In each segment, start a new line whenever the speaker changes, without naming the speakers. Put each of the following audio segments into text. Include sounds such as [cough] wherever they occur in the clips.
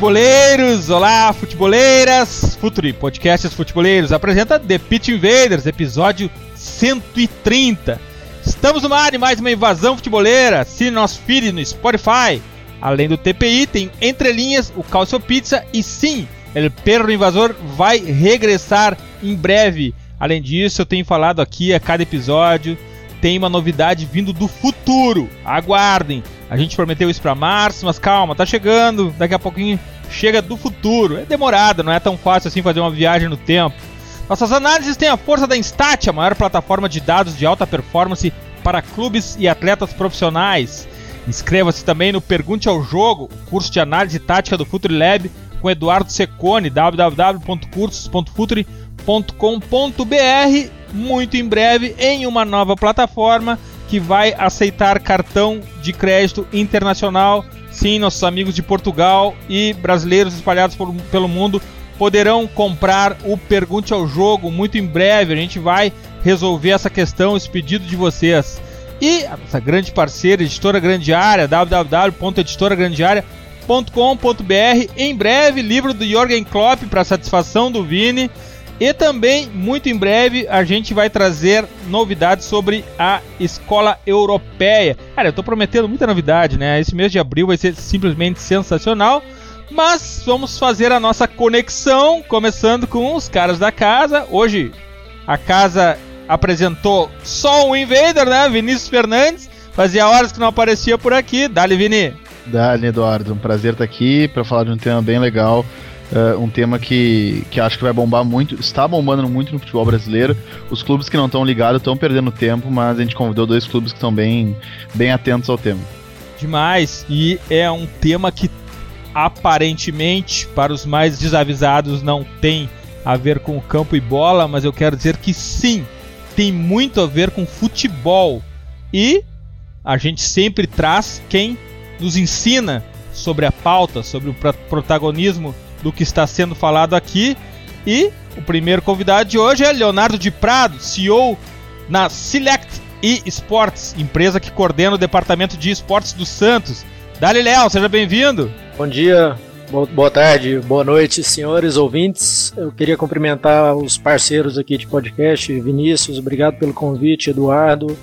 Futeboleiros! Olá, futeboleiras! Futuri Podcasts Futeboleiros apresenta The Pitch Invaders, episódio 130. Estamos no ar de mais uma invasão futeboleira. Assine nosso feed no Spotify. Além do TPI, tem Entre Linhas, o Calcio Pizza e sim, El Perro Invasor vai regressar em breve. Além disso, eu tenho falado aqui a cada episódio, tem uma novidade vindo do futuro. Aguardem! A gente prometeu isso para março, mas calma, tá chegando. Daqui a pouquinho chega do futuro. É demorado, não é tão fácil assim fazer uma viagem no tempo. Nossas análises têm a força da Instat, a maior plataforma de dados de alta performance para clubes e atletas profissionais. Inscreva-se também no Pergunte ao Jogo, curso de análise tática do Futuri Lab com Eduardo Secone, www.cursos.futuri.com.br. Muito em breve em uma nova plataforma que vai aceitar cartão de crédito internacional. Sim, nossos amigos de Portugal e brasileiros espalhados por, pelo mundo poderão comprar o Pergunte ao Jogo muito em breve. A gente vai resolver essa questão, esse pedido de vocês. E a nossa grande parceira, Editora Grande Área, www.editoragrandearea.com.br. Em breve, livro do Jorgen Klopp para satisfação do Vini. E também, muito em breve, a gente vai trazer novidades sobre a escola europeia. Cara, eu tô prometendo muita novidade, né? Esse mês de abril vai ser simplesmente sensacional. Mas vamos fazer a nossa conexão, começando com os caras da casa. Hoje a casa apresentou só um invader, né? Vinícius Fernandes. Fazia horas que não aparecia por aqui. Dali, Vini.
Dali, Eduardo. Um prazer estar aqui para falar de um tema bem legal. Uh, um tema que, que acho que vai bombar muito, está bombando muito no futebol brasileiro. Os clubes que não estão ligados estão perdendo tempo, mas a gente convidou dois clubes que estão bem, bem atentos ao tema.
Demais, e é um tema que aparentemente, para os mais desavisados, não tem a ver com campo e bola, mas eu quero dizer que sim, tem muito a ver com futebol. E a gente sempre traz quem nos ensina sobre a pauta, sobre o protagonismo do que está sendo falado aqui. E o primeiro convidado de hoje é Leonardo de Prado, CEO na Select e Sports, empresa que coordena o departamento de esportes do Santos. Dali, seja bem-vindo.
Bom dia, boa tarde, boa noite, senhores ouvintes. Eu queria cumprimentar os parceiros aqui de podcast, Vinícius, obrigado pelo convite, Eduardo.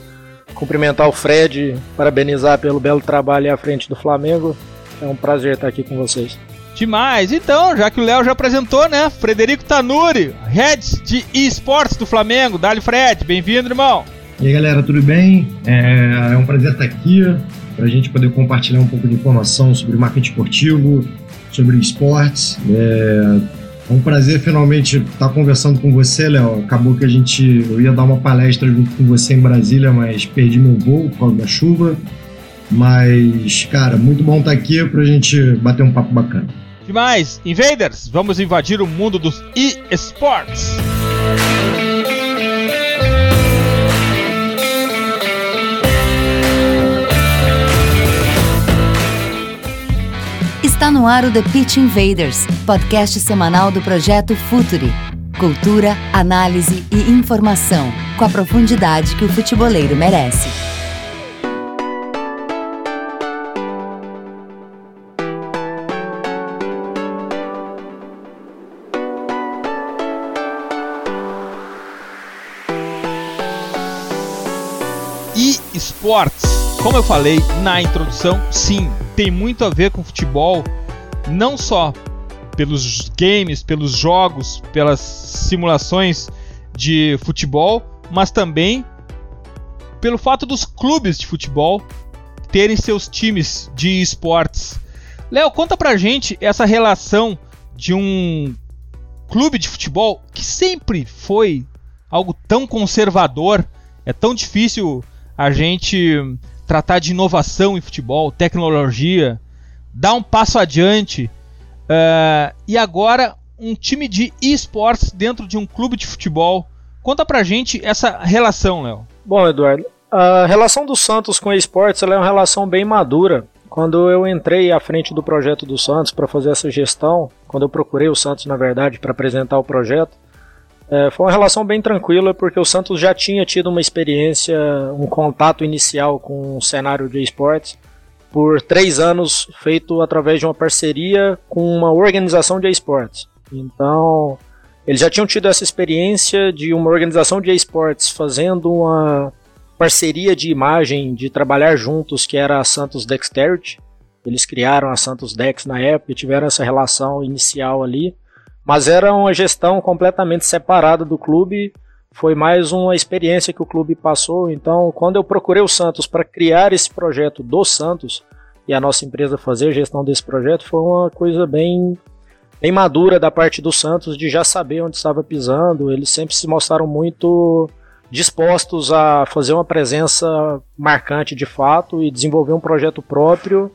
Cumprimentar o Fred, parabenizar pelo belo trabalho à frente do Flamengo. É um prazer estar aqui com vocês.
Demais. Então, já que o Léo já apresentou, né? Frederico Tanuri, head de esportes do Flamengo. Dali, Fred. Bem-vindo, irmão.
E aí, galera, tudo bem? É, é um prazer estar aqui para a gente poder compartilhar um pouco de informação sobre marketing esportivo, sobre esportes. É, é um prazer finalmente estar conversando com você, Léo. Acabou que a gente eu ia dar uma palestra junto com você em Brasília, mas perdi meu voo por causa da chuva. Mas, cara, muito bom estar aqui para a gente bater um papo bacana.
Demais, Invaders, vamos invadir o mundo dos e-sports.
Está no ar o The Pitch Invaders, podcast semanal do projeto Futuri. Cultura, análise e informação, com a profundidade que o futeboleiro merece.
Esportes. Como eu falei na introdução, sim, tem muito a ver com futebol, não só pelos games, pelos jogos, pelas simulações de futebol, mas também pelo fato dos clubes de futebol terem seus times de esportes. Léo, conta pra gente essa relação de um clube de futebol que sempre foi algo tão conservador, é tão difícil a gente tratar de inovação em futebol, tecnologia, dar um passo adiante. Uh, e agora um time de esportes dentro de um clube de futebol. Conta pra gente essa relação, Léo.
Bom, Eduardo, a relação do Santos com esportes é uma relação bem madura. Quando eu entrei à frente do projeto do Santos para fazer essa gestão, quando eu procurei o Santos, na verdade, para apresentar o projeto, é, foi uma relação bem tranquila, porque o Santos já tinha tido uma experiência, um contato inicial com o cenário de esportes, por três anos, feito através de uma parceria com uma organização de esportes. Então, eles já tinham tido essa experiência de uma organização de esportes fazendo uma parceria de imagem, de trabalhar juntos, que era a Santos Dexterity. Eles criaram a Santos Dex na época e tiveram essa relação inicial ali. Mas era uma gestão completamente separada do clube. Foi mais uma experiência que o clube passou. Então, quando eu procurei o Santos para criar esse projeto do Santos e a nossa empresa fazer a gestão desse projeto, foi uma coisa bem, bem madura da parte do Santos de já saber onde estava pisando. Eles sempre se mostraram muito dispostos a fazer uma presença marcante de fato e desenvolver um projeto próprio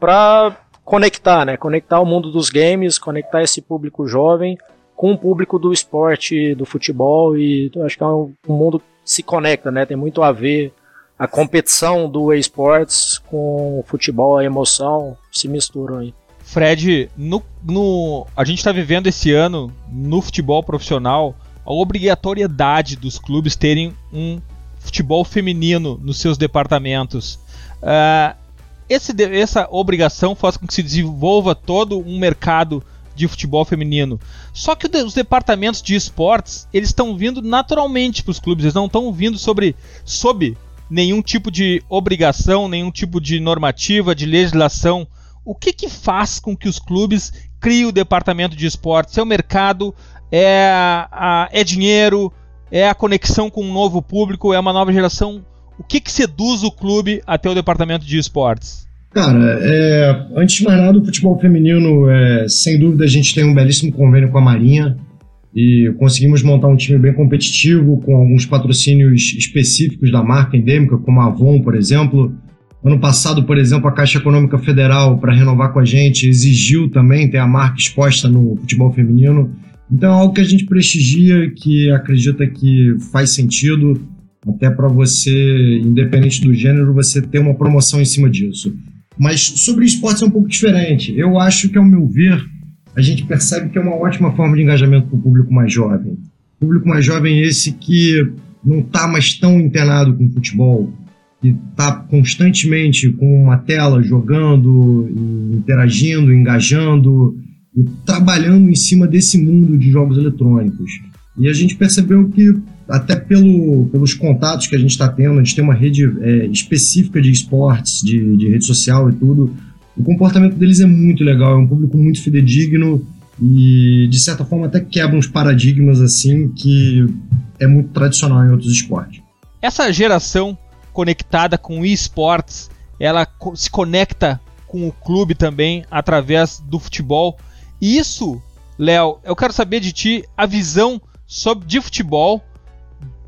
para conectar, né? Conectar o mundo dos games, conectar esse público jovem com o público do esporte, do futebol e acho que é um, um mundo que se conecta, né? Tem muito a ver a competição do esportes com o futebol, a emoção se misturam aí.
Fred, no, no, a gente está vivendo esse ano no futebol profissional a obrigatoriedade dos clubes terem um futebol feminino nos seus departamentos. Uh, esse, essa obrigação faz com que se desenvolva todo um mercado de futebol feminino. Só que os departamentos de esportes eles estão vindo naturalmente para os clubes, eles não estão vindo sobre sob nenhum tipo de obrigação, nenhum tipo de normativa, de legislação. O que, que faz com que os clubes criem o departamento de esportes? É o mercado, é, a, é dinheiro, é a conexão com um novo público, é uma nova geração o que, que seduz o clube até o departamento de esportes?
Cara, é, antes de mais nada, o futebol feminino, é, sem dúvida, a gente tem um belíssimo convênio com a Marinha e conseguimos montar um time bem competitivo, com alguns patrocínios específicos da marca endêmica, como a Avon, por exemplo. Ano passado, por exemplo, a Caixa Econômica Federal, para renovar com a gente, exigiu também ter a marca exposta no futebol feminino. Então é algo que a gente prestigia, que acredita que faz sentido até para você, independente do gênero, você ter uma promoção em cima disso. Mas sobre esportes é um pouco diferente. Eu acho que, ao meu ver, a gente percebe que é uma ótima forma de engajamento para o público mais jovem. Público mais jovem é esse que não está mais tão internado com futebol, que está constantemente com uma tela jogando, interagindo, engajando e trabalhando em cima desse mundo de jogos eletrônicos. E a gente percebeu que até pelo, pelos contatos que a gente está tendo, a gente tem uma rede é, específica de esportes, de, de rede social e tudo. O comportamento deles é muito legal, é um público muito fidedigno e, de certa forma, até quebra uns paradigmas assim que é muito tradicional em outros esportes.
Essa geração conectada com esportes, ela se conecta com o clube também através do futebol. E isso, Léo, eu quero saber de ti a visão sobre de futebol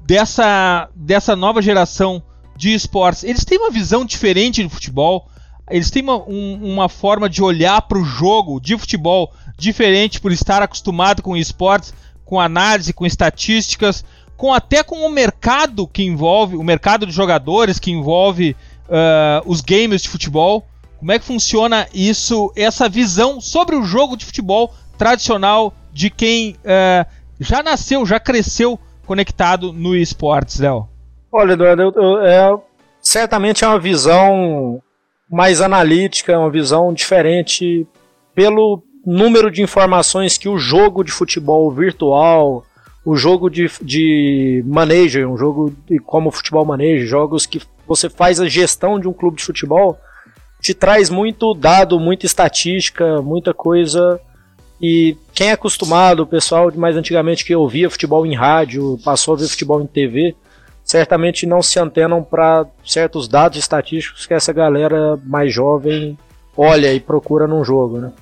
dessa, dessa nova geração de esportes. Eles têm uma visão diferente do futebol, eles têm uma, um, uma forma de olhar para o jogo de futebol diferente por estar acostumado com esportes, com análise, com estatísticas, com até com o mercado que envolve, o mercado de jogadores que envolve uh, os games de futebol. Como é que funciona isso, essa visão sobre o jogo de futebol tradicional de quem uh, já nasceu, já cresceu conectado no esportes, Léo?
Olha, Eduardo, eu, eu, é, certamente é uma visão mais analítica, uma visão diferente pelo número de informações que o jogo de futebol virtual, o jogo de, de manejo, um jogo de como o futebol maneja, jogos que você faz a gestão de um clube de futebol, te traz muito dado, muita estatística, muita coisa e quem é acostumado, o pessoal de mais antigamente que ouvia futebol em rádio, passou a ver futebol em TV, certamente não se antenam para certos dados estatísticos que essa galera mais jovem olha e procura num jogo, né?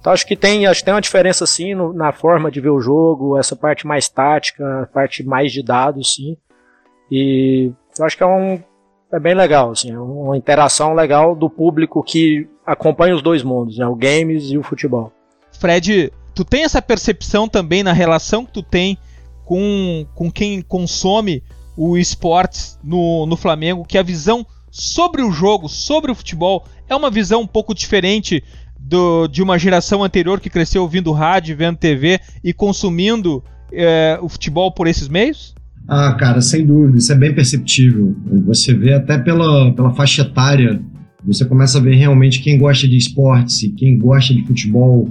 Então acho que tem, acho que tem uma diferença sim no, na forma de ver o jogo, essa parte mais tática, a parte mais de dados, sim. E eu acho que é um é bem legal, assim, é uma interação legal do público que acompanha os dois mundos, né, o games e o futebol.
Fred, tu tem essa percepção também na relação que tu tem com, com quem consome o esportes no, no Flamengo, que a visão sobre o jogo, sobre o futebol, é uma visão um pouco diferente do, de uma geração anterior que cresceu ouvindo rádio, vendo TV e consumindo é, o futebol por esses meios?
Ah, cara, sem dúvida, isso é bem perceptível. Você vê até pela, pela faixa etária, você começa a ver realmente quem gosta de esportes e quem gosta de futebol.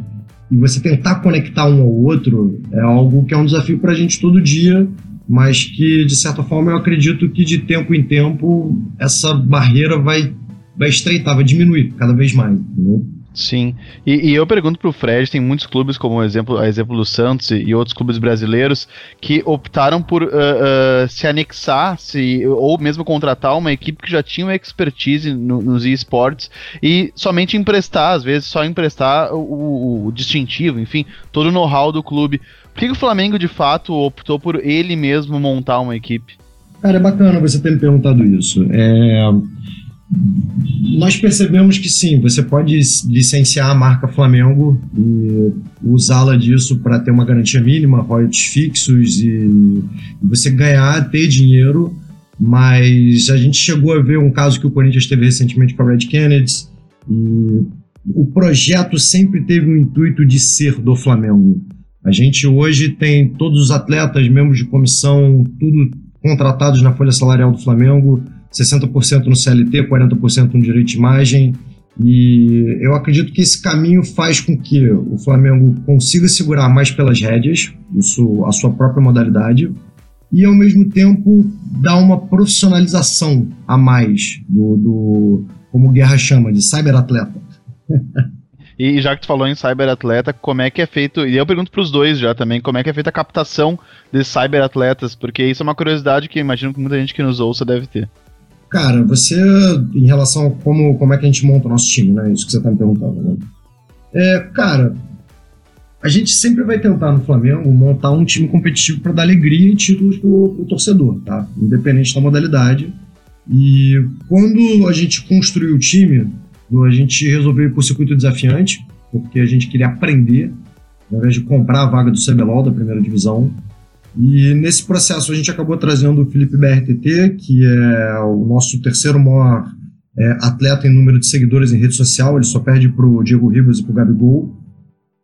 E você tentar conectar um ao outro é algo que é um desafio para a gente todo dia, mas que, de certa forma, eu acredito que de tempo em tempo essa barreira vai, vai estreitar, vai diminuir cada vez mais. Entendeu?
Sim. E, e, eu pergunto pro Fred, tem muitos clubes, como exemplo, a exemplo do Santos e, outros clubes brasileiros, que optaram por uh, uh, se anexar, se, ou mesmo contratar uma equipe que já tinha uma expertise no, nos esportes e somente emprestar, às vezes só emprestar o, o, o distintivo, enfim, todo o know-how do clube. Por que, que o Flamengo de fato optou por ele mesmo montar uma equipe?
Cara, é bacana você ter me perguntado isso. É nós percebemos que sim, você pode licenciar a marca Flamengo e usá-la disso para ter uma garantia mínima, royalties fixos e, você ganhar, ter dinheiro, mas a gente chegou a ver um caso que o Corinthians teve recentemente com a Red Kennedy e o projeto sempre teve o intuito de ser do Flamengo. A gente hoje tem todos os atletas, membros de comissão, tudo contratados na folha salarial do Flamengo 60% no CLT, 40% no direito de imagem. E eu acredito que esse caminho faz com que o Flamengo consiga segurar mais pelas rédeas, isso, a sua própria modalidade, e ao mesmo tempo dar uma profissionalização a mais do, do como Guerra chama, de cyberatleta. [laughs]
E já que tu falou em cyberatleta, como é que é feito, e eu pergunto para os dois já também, como é que é feita a captação de cyberatletas, porque isso é uma curiosidade que imagino que muita gente que nos ouça deve ter.
Cara, você, em relação a como, como é que a gente monta o nosso time, né? Isso que você tá me perguntando, né? É, cara, a gente sempre vai tentar no Flamengo montar um time competitivo para dar alegria e títulos pro, pro torcedor, tá? Independente da modalidade. E quando a gente construiu o time, a gente resolveu ir por circuito desafiante, porque a gente queria aprender, ao invés de comprar a vaga do CBLOL da primeira divisão. E nesse processo a gente acabou trazendo o Felipe BRTT, que é o nosso terceiro maior é, atleta em número de seguidores em rede social, ele só perde para o Diego Ribas e para o Gabigol.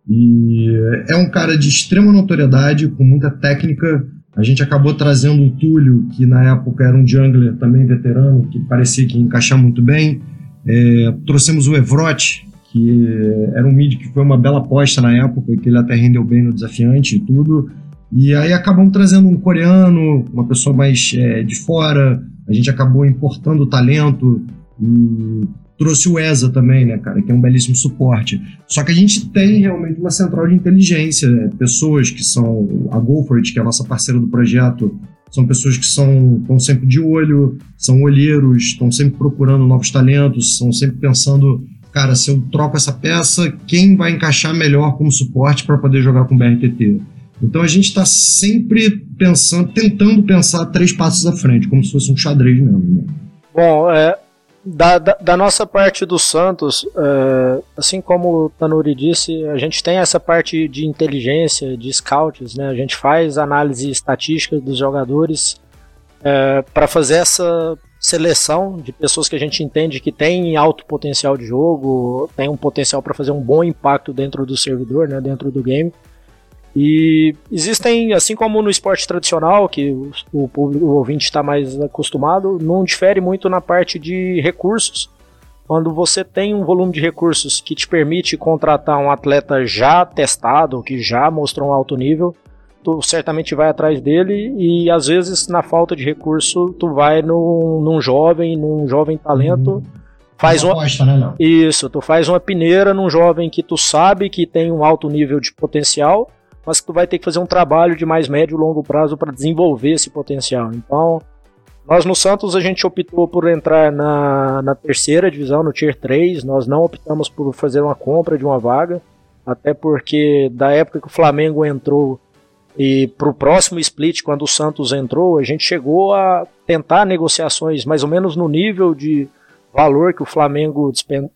E é um cara de extrema notoriedade, com muita técnica. A gente acabou trazendo o Túlio, que na época era um jungler também veterano, que parecia que ia encaixar muito bem. É, trouxemos o Evrote, que era um mid que foi uma bela aposta na época, que ele até rendeu bem no desafiante e tudo. E aí acabamos trazendo um coreano, uma pessoa mais é, de fora, a gente acabou importando talento e trouxe o ESA também, né, cara, que é um belíssimo suporte. Só que a gente tem realmente uma central de inteligência, né? pessoas que são a Golford, que é a nossa parceira do projeto, são pessoas que são estão sempre de olho, são olheiros, estão sempre procurando novos talentos, estão sempre pensando, cara, se eu troco essa peça, quem vai encaixar melhor como suporte para poder jogar com o BRTT? Então a gente está sempre pensando, tentando pensar três passos à frente, como se fosse um xadrez mesmo. Né?
Bom, é, da, da, da, nossa parte do Santos, é, assim como o Tanuri disse, a gente tem essa parte de inteligência, de scouts, né? A gente faz análise estatística dos jogadores é, para fazer essa seleção de pessoas que a gente entende que tem alto potencial de jogo, tem um potencial para fazer um bom impacto dentro do servidor, né? Dentro do game. E existem, assim como no esporte tradicional, que o, público, o ouvinte está mais acostumado, não difere muito na parte de recursos. Quando você tem um volume de recursos que te permite contratar um atleta já testado, que já mostrou um alto nível, tu certamente vai atrás dele e às vezes na falta de recurso tu vai num, num jovem, num jovem talento, uhum. faz uma, aposta, né, isso, tu faz uma peneira num jovem que tu sabe que tem um alto nível de potencial mas que tu vai ter que fazer um trabalho de mais médio e longo prazo para desenvolver esse potencial. Então, nós no Santos a gente optou por entrar na, na terceira divisão, no Tier 3, nós não optamos por fazer uma compra de uma vaga, até porque da época que o Flamengo entrou e para o próximo split, quando o Santos entrou, a gente chegou a tentar negociações mais ou menos no nível de valor que o Flamengo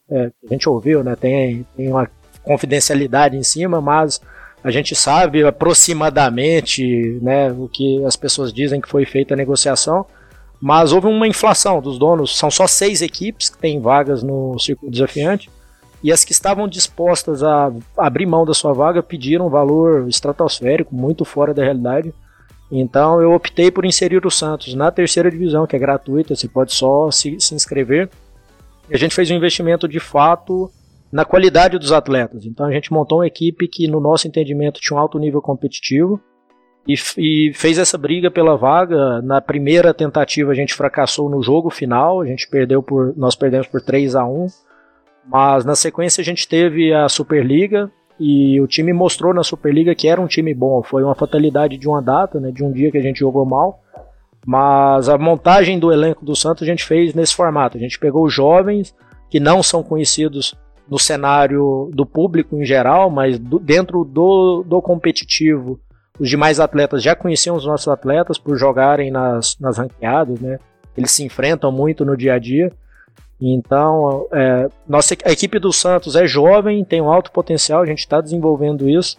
é, a gente ouviu, né? Tem, tem uma confidencialidade em cima, mas A gente sabe aproximadamente né, o que as pessoas dizem que foi feita a negociação, mas houve uma inflação dos donos. São só seis equipes que têm vagas no circuito desafiante e as que estavam dispostas a abrir mão da sua vaga pediram um valor estratosférico, muito fora da realidade. Então eu optei por inserir o Santos na terceira divisão, que é gratuita, você pode só se, se inscrever. E a gente fez um investimento de fato na qualidade dos atletas. Então a gente montou uma equipe que, no nosso entendimento, tinha um alto nível competitivo e, e, fez essa briga pela vaga. Na primeira tentativa a gente fracassou no jogo final, a gente perdeu por, nós perdemos por 3 a 1 mas na sequência a gente teve a Superliga e o time mostrou na Superliga que era um time bom. Foi uma fatalidade de uma data, né, de um dia que a gente jogou mal. Mas a montagem do elenco do Santos a gente fez nesse formato. A gente pegou jovens que não são conhecidos no cenário do público em geral, mas do, dentro do, do competitivo, os demais atletas já conheciam os nossos atletas por jogarem nas, nas ranqueadas, né? Eles se enfrentam muito no dia a dia. Então, é, nossa, a equipe do Santos é jovem, tem um alto potencial, a gente está desenvolvendo isso.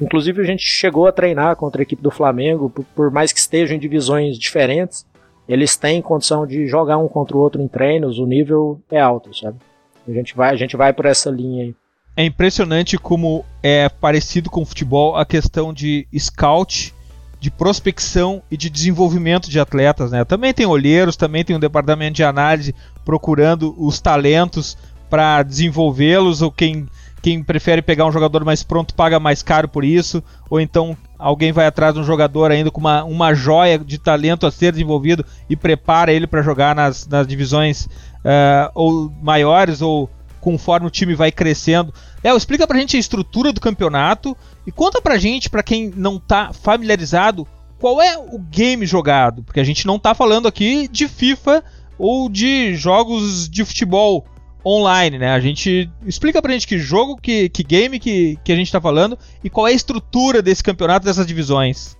Inclusive, a gente chegou a treinar contra a equipe do Flamengo, por, por, mais que estejam em divisões diferentes, eles têm condição de jogar um contra o outro em treinos, o nível é alto, sabe? A gente vai, a gente vai por essa linha aí.
É impressionante como é parecido com o futebol a questão de scout de prospecção e de desenvolvimento de atletas, né? Também tem olheiros, também tem um departamento de análise procurando os talentos para desenvolvê-los, ou quem, quem prefere pegar um jogador mais pronto paga mais caro por isso, ou então alguém vai atrás de um jogador ainda com uma, uma joia de talento a ser desenvolvido e prepara ele para jogar nas, nas divisões uh, ou maiores ou conforme o time vai crescendo. Léo, explica pra gente a estrutura do campeonato e conta pra gente, pra quem não tá familiarizado, qual é o game jogado, porque a gente não tá falando aqui de FIFA ou de jogos de futebol online, né? A gente explica pra gente que jogo, que, que game que, que a gente tá falando e qual é a estrutura desse campeonato, dessas divisões.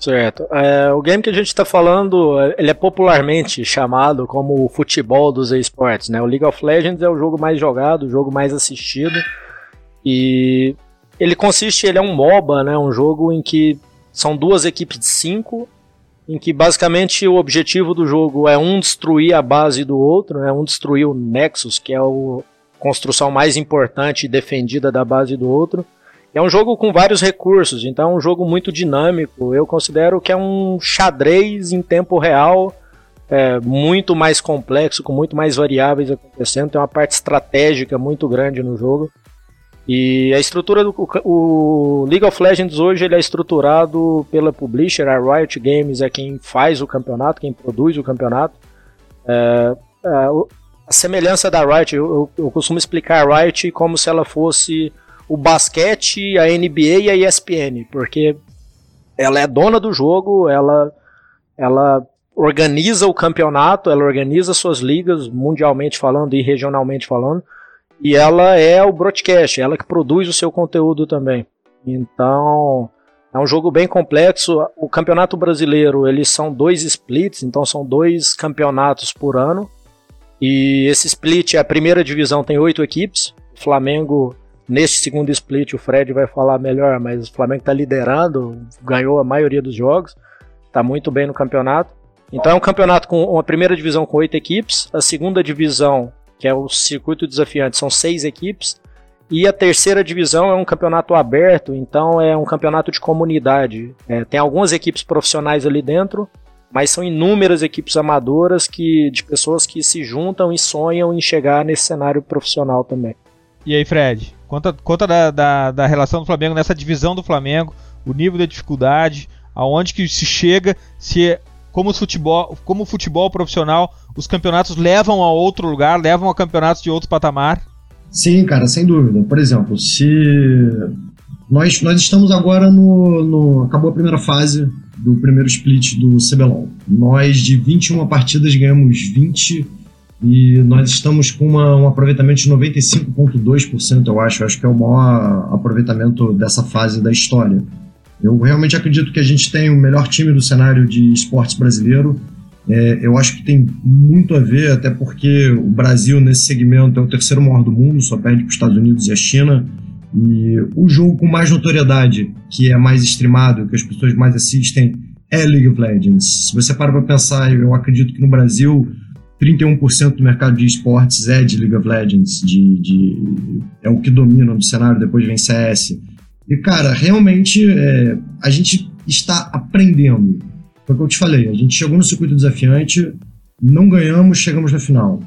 Certo. É, o game que a gente está falando, ele é popularmente chamado como o futebol dos esportes, né? O League of Legends é o jogo mais jogado, o jogo mais assistido. E ele consiste, ele é um MOBA, né? Um jogo em que são duas equipes de cinco, em que basicamente o objetivo do jogo é um destruir a base do outro, né? Um destruir o Nexus, que é a construção mais importante e defendida da base do outro é um jogo com vários recursos, então é um jogo muito dinâmico. Eu considero que é um xadrez em tempo real, é, muito mais complexo, com muito mais variáveis acontecendo. Tem uma parte estratégica muito grande no jogo. E a estrutura do o League of Legends hoje ele é estruturado pela publisher, a Riot Games é quem faz o campeonato, quem produz o campeonato. É, é, a semelhança da Riot, eu, eu costumo explicar a Riot como se ela fosse o basquete, a NBA e a ESPN, porque ela é dona do jogo, ela, ela organiza o campeonato, ela organiza suas ligas, mundialmente falando e regionalmente falando, e ela é o broadcast, ela que produz o seu conteúdo também. Então, é um jogo bem complexo. O Campeonato Brasileiro, eles são dois splits, então são dois campeonatos por ano. E esse split, a primeira divisão tem oito equipes. O Flamengo Neste segundo split, o Fred vai falar melhor, mas o Flamengo está liderando, ganhou a maioria dos jogos, está muito bem no campeonato. Então é um campeonato com uma primeira divisão com oito equipes, a segunda divisão, que é o circuito desafiante, são seis equipes, e a terceira divisão é um campeonato aberto, então é um campeonato de comunidade. É, tem algumas equipes profissionais ali dentro, mas são inúmeras equipes amadoras que, de pessoas que se juntam e sonham em chegar nesse cenário profissional também.
E aí, Fred? Conta, conta da, da, da, relação do Flamengo nessa divisão do Flamengo, o nível de dificuldade, aonde que se chega, se como o futebol, como futebol profissional, os campeonatos levam a outro lugar, levam a campeonatos de outro patamar.
Sim, cara, sem dúvida. Por exemplo, se nós, nós estamos agora no, no acabou a primeira fase do primeiro split do CBLOL. Nós de 21 partidas ganhamos 20 e nós estamos com uma, um aproveitamento de 95,2%, eu acho. Eu acho que é o maior aproveitamento dessa fase da história. Eu realmente acredito que a gente tem o melhor time do cenário de esportes brasileiro. É, eu acho que tem muito a ver, até porque o Brasil, nesse segmento, é o terceiro maior do mundo, só perde para os Estados Unidos e a China. E o jogo com mais notoriedade, que é mais streamado, que as pessoas mais assistem, é League of Legends. Se você para para pensar, eu acredito que no Brasil 31% do mercado de esportes é de League of Legends, de, de, é o que domina no cenário, depois vem CS. E, cara, realmente é, a gente está aprendendo. Foi o que eu te falei, a gente chegou no circuito desafiante, não ganhamos, chegamos na final.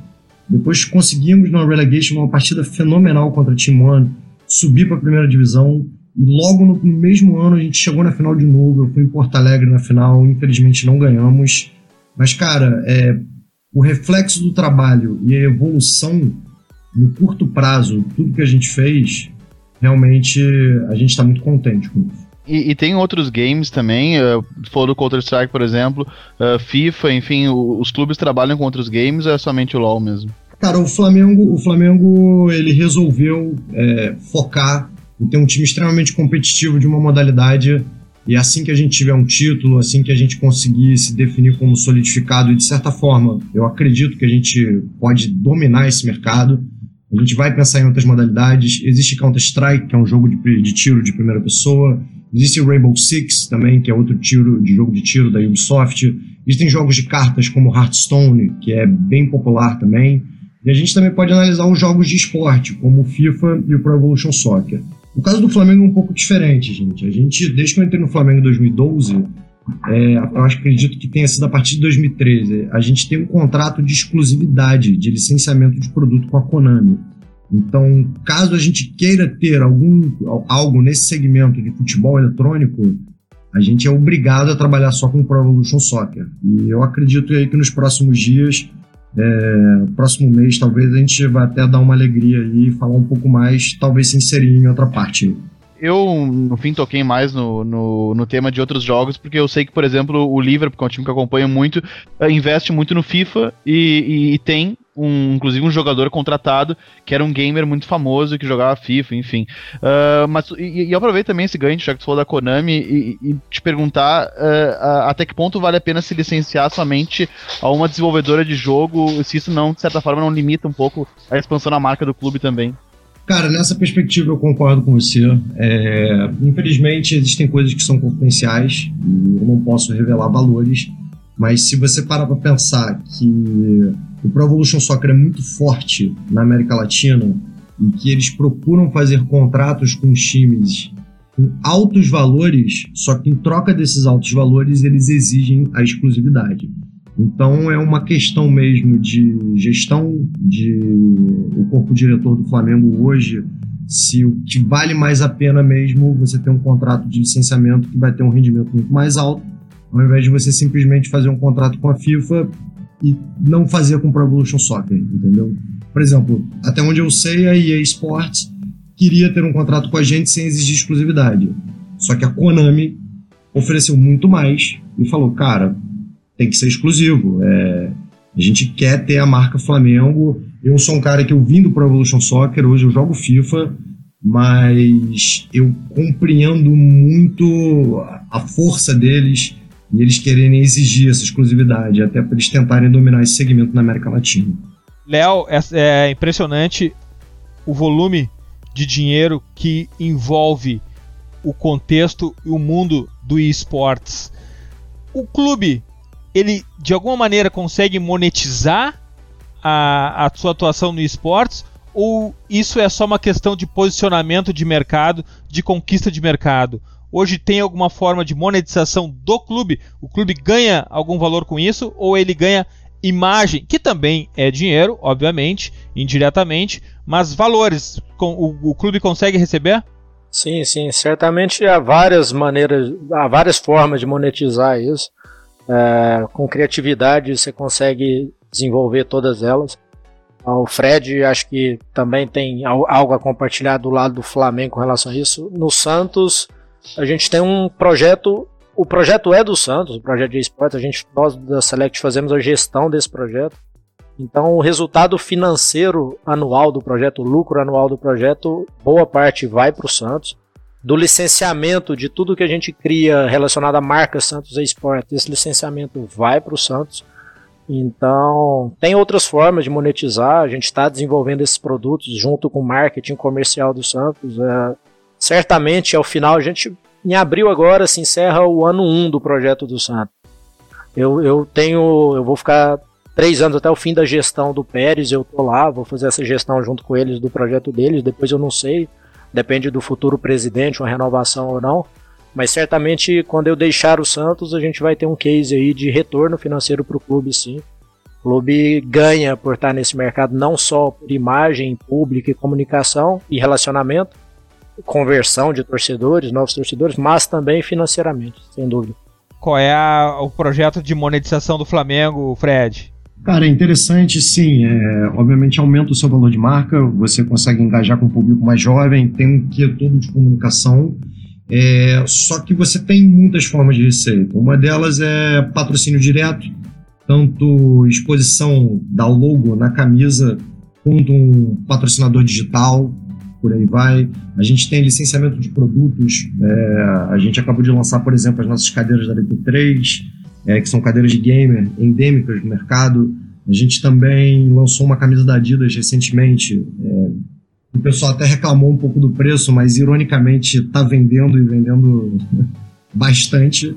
Depois conseguimos na relegation uma partida fenomenal contra a Team One, subir para a primeira divisão, e logo no mesmo ano a gente chegou na final de novo. Eu fui em Porto Alegre na final, infelizmente não ganhamos. Mas, cara, é, o reflexo do trabalho e a evolução no curto prazo, tudo que a gente fez, realmente a gente está muito contente com isso.
E, e, tem outros games também, uh, falou do Counter-Strike, por exemplo, uh, FIFA, enfim, o, os clubes trabalham com outros games ou é somente o LoL mesmo?
Cara, o Flamengo, o Flamengo ele resolveu é, focar em ter um time extremamente competitivo de uma modalidade e assim que a gente tiver um título, assim que a gente conseguir se definir como solidificado e de certa forma, eu acredito que a gente pode dominar esse mercado. A gente vai pensar em outras modalidades. Existe Counter-Strike, que é um jogo de, de, tiro de primeira pessoa. Existe Rainbow Six também, que é outro tiro de jogo de tiro da Ubisoft. Existem jogos de cartas como Hearthstone, que é bem popular também. E a gente também pode analisar os jogos de esporte, como o FIFA e o Pro Evolution Soccer. O caso do Flamengo é um pouco diferente, gente. A gente, desde que eu entrei no Flamengo em 2012, é, eu acredito que tenha sido a partir de 2013, a gente tem um contrato de exclusividade de licenciamento de produto com a Konami. Então, caso a gente queira ter algum, algo nesse segmento de futebol eletrônico, a gente é obrigado a trabalhar só com o Pro Evolution Soccer. E eu acredito aí que nos próximos dias é, próximo mês, talvez a gente vai até dar uma alegria aí e falar um pouco mais, talvez se inserir em outra parte.
Eu, no fim, toquei mais no, no, no, tema de outros jogos, porque eu sei que, por exemplo, o Liverpool, que é um time que eu acompanho muito, eh, investe muito no FIFA e, e, e tem um, inclusive um jogador contratado que era um gamer muito famoso que jogava FIFA, enfim. Uh, mas e, e aproveito também esse gancho, já que tu falou da Konami, e, e te perguntar uh, até que ponto vale a pena se licenciar somente a uma desenvolvedora de jogo, se isso não, de certa forma, não limita um pouco a expansão da marca do clube também.
Cara, nessa perspectiva eu concordo com você. É, infelizmente existem coisas que são confidenciais e eu não posso revelar valores, mas se você parar para pensar que o Pro Evolution Soccer é muito forte na América Latina e que eles procuram fazer contratos com times com altos valores, só que em troca desses altos valores eles exigem a exclusividade. Então é uma questão mesmo de gestão de o corpo diretor do Flamengo hoje, se o que vale mais a pena mesmo você ter um contrato de licenciamento que vai ter um rendimento muito mais alto, ao invés de você simplesmente fazer um contrato com a FIFA e não fazia com Pro Evolution Soccer, entendeu? Por exemplo, até onde eu sei, a EA Sports queria ter um contrato com a gente sem exigir exclusividade. Só que a Konami ofereceu muito mais e falou, cara, tem que ser exclusivo. É, a gente quer ter a marca Flamengo. Eu sou um cara que eu vim do Pro Evolution Soccer, hoje eu jogo FIFA, mas eu compreendo muito a força deles e eles quererem exigir essa exclusividade, até para eles tentarem dominar esse segmento na América Latina.
Léo, é, é impressionante o volume de dinheiro que envolve o contexto e o mundo do esportes. O clube, ele de alguma maneira consegue monetizar a, a sua atuação no esportes ou isso é só uma questão de posicionamento de mercado, de conquista de mercado? Hoje tem alguma forma de monetização do clube? O clube ganha algum valor com isso ou ele ganha imagem, que também é dinheiro, obviamente, indiretamente, mas valores o, o clube consegue receber?
Sim, sim, certamente há várias maneiras, há várias formas de monetizar isso. É, com criatividade você consegue desenvolver todas elas. O Fred acho que também tem algo a compartilhar do lado do Flamengo com relação a isso. No Santos, a gente tem um projeto. O projeto é do Santos, o projeto de esportes. A gente, nós da Select fazemos a gestão desse projeto. Então, o resultado financeiro anual do projeto, o lucro anual do projeto, boa parte vai para o Santos. Do licenciamento de tudo que a gente cria relacionado à marca Santos Esporte, esse licenciamento vai para o Santos. Então, tem outras formas de monetizar. A gente está desenvolvendo esses produtos junto com o marketing comercial do Santos. É, certamente, ao final, a gente, em abril agora, se encerra o ano 1 do projeto do Santos. Eu, eu tenho, eu vou ficar três anos até o fim da gestão do Pérez, eu tô lá, vou fazer essa gestão junto com eles do projeto deles, depois eu não sei, depende do futuro presidente, uma renovação ou não. Mas certamente quando eu deixar o Santos, a gente vai ter um case aí de retorno financeiro para o clube, sim. O clube ganha por estar nesse mercado não só por imagem pública e comunicação e relacionamento, conversão de torcedores, novos torcedores, mas também financeiramente, sem dúvida.
Qual é a, o projeto de monetização do Flamengo, Fred?
Cara, é interessante, sim. É, obviamente aumenta o seu valor de marca, você consegue engajar com um público mais jovem, tem um quê todo de comunicação é, só que você tem muitas formas de receita. Uma delas é patrocínio direto, tanto exposição da logo na camisa, quanto um patrocinador digital, por aí vai. A gente tem licenciamento de produtos. É, a gente acabou de lançar, por exemplo, as nossas cadeiras da DT3, é, que são cadeiras de gamer endêmicas no mercado. A gente também lançou uma camisa da Adidas recentemente, é, o pessoal até reclamou um pouco do preço, mas ironicamente está vendendo e vendendo [laughs] bastante.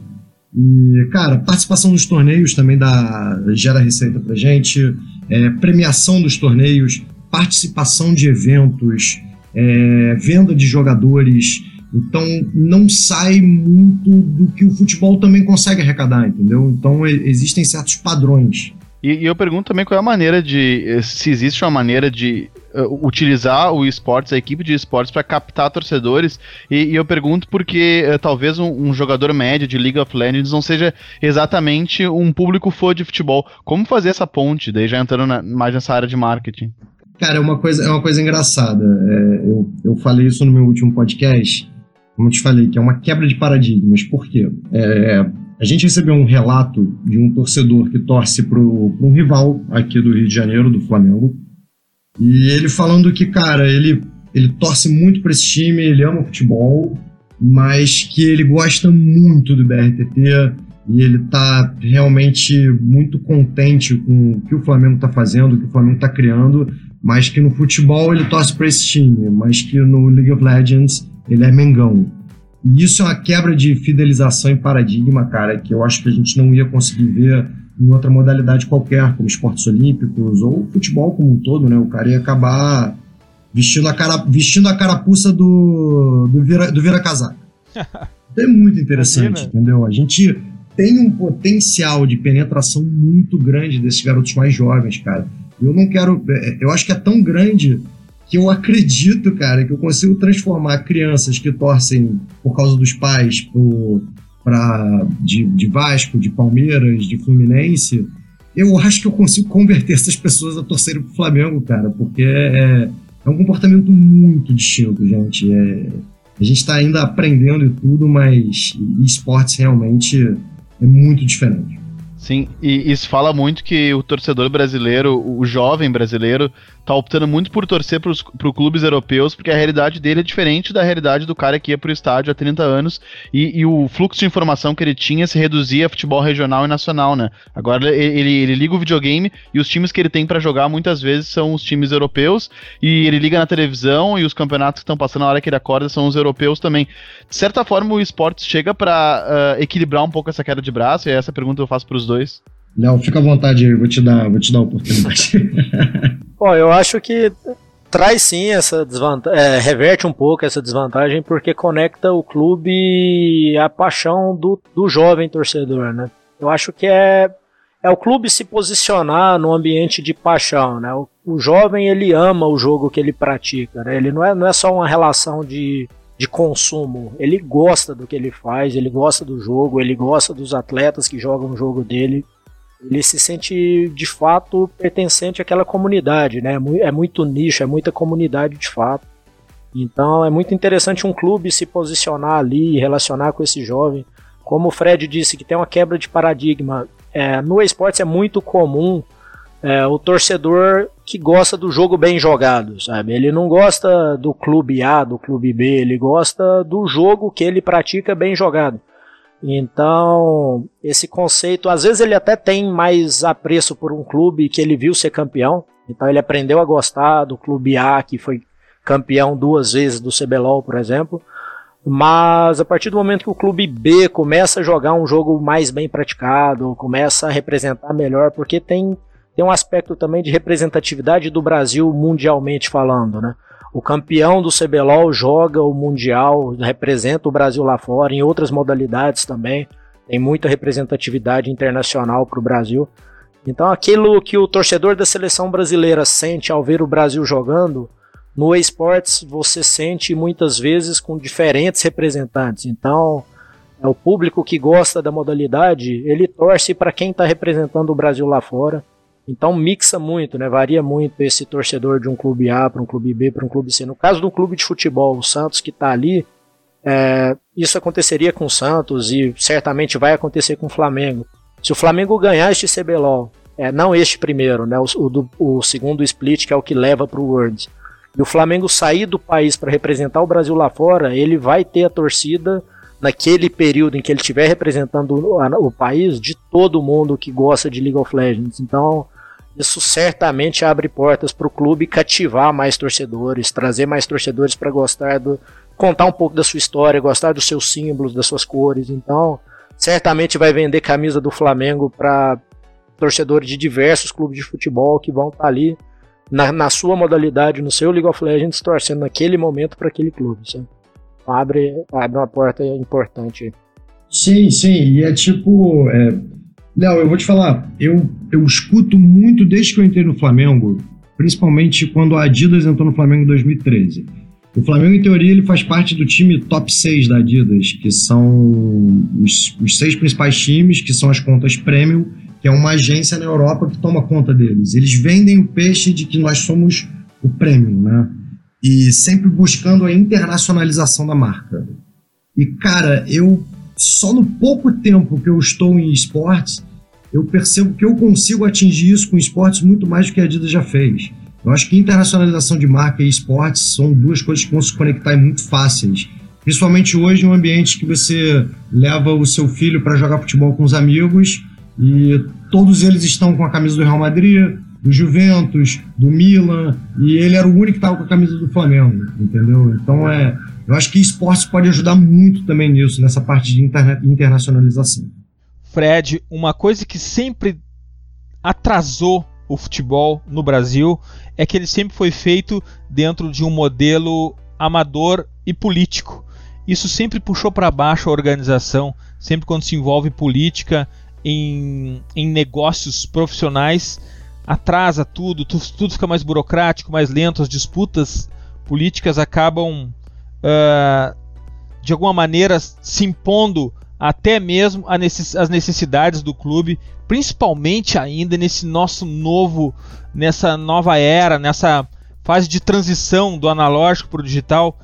E, cara, participação nos torneios também dá, gera receita pra gente, é, premiação dos torneios, participação de eventos, é, venda de jogadores. Então não sai muito do que o futebol também consegue arrecadar, entendeu? Então existem certos padrões.
E, e, eu pergunto também qual é a maneira de. Se existe uma maneira de uh, utilizar o esportes, a equipe de esportes, para captar torcedores. E, e eu pergunto porque uh, talvez um, um, jogador médio de League of Legends não seja exatamente um público fã de futebol. Como fazer essa ponte, daí já entrando na, mais nessa área de marketing?
Cara, é uma coisa, é uma coisa engraçada. É, eu, eu falei isso no meu último podcast, como eu te falei, que é uma quebra de paradigmas. Por quê? É, a gente recebeu um relato de um torcedor que torce para um rival aqui do Rio de Janeiro, do Flamengo, e ele falando que, cara, ele, ele torce muito para esse time, ele ama futebol, mas que ele gosta muito do BRTT e ele tá realmente muito contente com o que o Flamengo tá fazendo, o que o Flamengo tá criando, mas que no futebol ele torce para esse time, mas que no League of Legends ele é Mengão. E isso é uma quebra de fidelização e paradigma, cara, que eu acho que a gente não ia conseguir ver em outra modalidade qualquer, como esportes olímpicos ou futebol como um todo, né? O cara ia acabar vestindo a, cara, vestindo a carapuça do, do vira, do vira casaca. [laughs] é muito interessante, Imagina. entendeu? A gente tem um potencial de penetração muito grande desses garotos mais jovens, cara. Eu não quero. É, eu acho que é tão grande que eu acredito, cara, que eu consigo transformar crianças que torcem por causa dos pais por, pra, de, de Vasco, de Palmeiras, de Fluminense. Eu acho que eu consigo converter essas pessoas a torcerem pro Flamengo, cara, porque é, é um comportamento muito distinto, gente. É, a gente está ainda aprendendo e tudo, mas esportes realmente é muito diferente.
Sim, e isso fala muito que o torcedor brasileiro, o jovem brasileiro, tá optando muito por torcer para os clubes europeus, porque a realidade dele é diferente da realidade do cara que ia pro estádio há 30 anos e, e o fluxo de informação que ele tinha se reduzia a futebol regional e nacional, né? Agora ele, ele liga o videogame e os times que ele tem para jogar muitas vezes são os times europeus e ele liga na televisão e os campeonatos que estão passando na hora que ele acorda são os europeus também. De certa forma, o esporte chega para uh, equilibrar um pouco essa queda de braço e essa pergunta eu faço para os dois.
Léo, fica à vontade aí, vou te dar, vou te dar a oportunidade. [laughs]
Bom, eu acho que traz sim essa desvantagem, é, reverte um pouco essa desvantagem porque conecta o clube à paixão do, do jovem torcedor, né? Eu acho que é, é o clube se posicionar no ambiente de paixão, né? O, o jovem ele ama o jogo que ele pratica, né? Ele não é, não é só uma relação de, de consumo, ele gosta do que ele faz, ele gosta do jogo, ele gosta dos atletas que jogam o jogo dele ele se sente de fato pertencente àquela comunidade, né? É muito nicho, é muita comunidade de fato. Então é muito interessante um clube se posicionar ali e relacionar com esse jovem. Como o Fred disse, que tem uma quebra de paradigma. É, no esportes é muito comum é, o torcedor que gosta do jogo bem jogado, sabe? Ele não gosta do clube A, do clube B, ele gosta do jogo que ele pratica bem jogado. Então, esse conceito, às vezes ele até tem mais apreço por um clube que ele viu ser campeão. Então ele aprendeu a gostar do clube A, que foi campeão duas vezes do CBLOL, por exemplo. Mas a partir do momento que o clube B começa a jogar um jogo mais bem praticado, começa a representar melhor, porque tem, tem um aspecto também de representatividade do Brasil mundialmente falando, né? O campeão do CBLOL joga o Mundial, representa o Brasil lá fora, em outras modalidades também. Tem muita representatividade internacional para o Brasil. Então, aquilo que o torcedor da seleção brasileira sente ao ver o Brasil jogando, no esportes você sente muitas vezes com diferentes representantes. Então, é o público que gosta da modalidade, ele torce para quem está representando o Brasil lá fora. Então mixa muito, né? Varia muito esse torcedor de um clube A para um clube B para um clube C. No caso do clube de futebol, o Santos que está ali, é, isso aconteceria com o Santos e certamente vai acontecer com o Flamengo. Se o Flamengo ganhar este CBLOL, é, não este primeiro, né? O, o, do, o segundo split que é o que leva para o Worlds. E o Flamengo sair do país para representar o Brasil lá fora, ele vai ter a torcida naquele período em que ele estiver representando o, o país de todo mundo que gosta de League of Legends. Então, isso certamente abre portas para o clube cativar mais torcedores, trazer mais torcedores para gostar do. contar um pouco da sua história, gostar dos seus símbolos, das suas cores. Então, certamente vai vender camisa do Flamengo para torcedores de diversos clubes de futebol que vão estar tá ali na, na, sua modalidade, no seu League of Legends, torcendo naquele momento para aquele clube. Sabe? Abre, abre uma porta importante.
Sim, sim, e é tipo. É Léo, eu vou te falar, eu, eu escuto muito desde que eu entrei no Flamengo, principalmente quando a Adidas entrou no Flamengo em 2013. O Flamengo, em teoria, ele faz parte do time top 6 da Adidas, que são os, os seis principais times, que são as contas premium, que é uma agência na Europa que toma conta deles. Eles vendem o peixe de que nós somos o premium, né? E sempre buscando a internacionalização da marca. E, cara, eu só no pouco tempo que eu estou em esportes, eu percebo que eu consigo atingir isso com esportes muito mais do que a Adidas já fez. Eu acho que internacionalização de marca e esportes são duas coisas que vão se conectar muito fáceis. Principalmente hoje, em um ambiente que você leva o seu filho para jogar futebol com os amigos e todos eles estão com a camisa do Real Madrid, do Juventus, do Milan, e ele era o único que estava com a camisa do Flamengo, entendeu? Então é, eu acho que esportes pode ajudar muito também nisso, nessa parte de internet, internacionalização.
Fred, uma coisa que sempre atrasou o futebol no Brasil é que ele sempre foi feito dentro de um modelo amador e político. Isso sempre puxou para baixo a organização, sempre quando se envolve política em, em negócios profissionais, atrasa tudo, tudo fica mais burocrático, mais lento, as disputas políticas acabam uh, de alguma maneira se impondo até mesmo as necessidades do clube, principalmente ainda nesse nosso novo, nessa nova era, nessa fase de transição do analógico para o digital.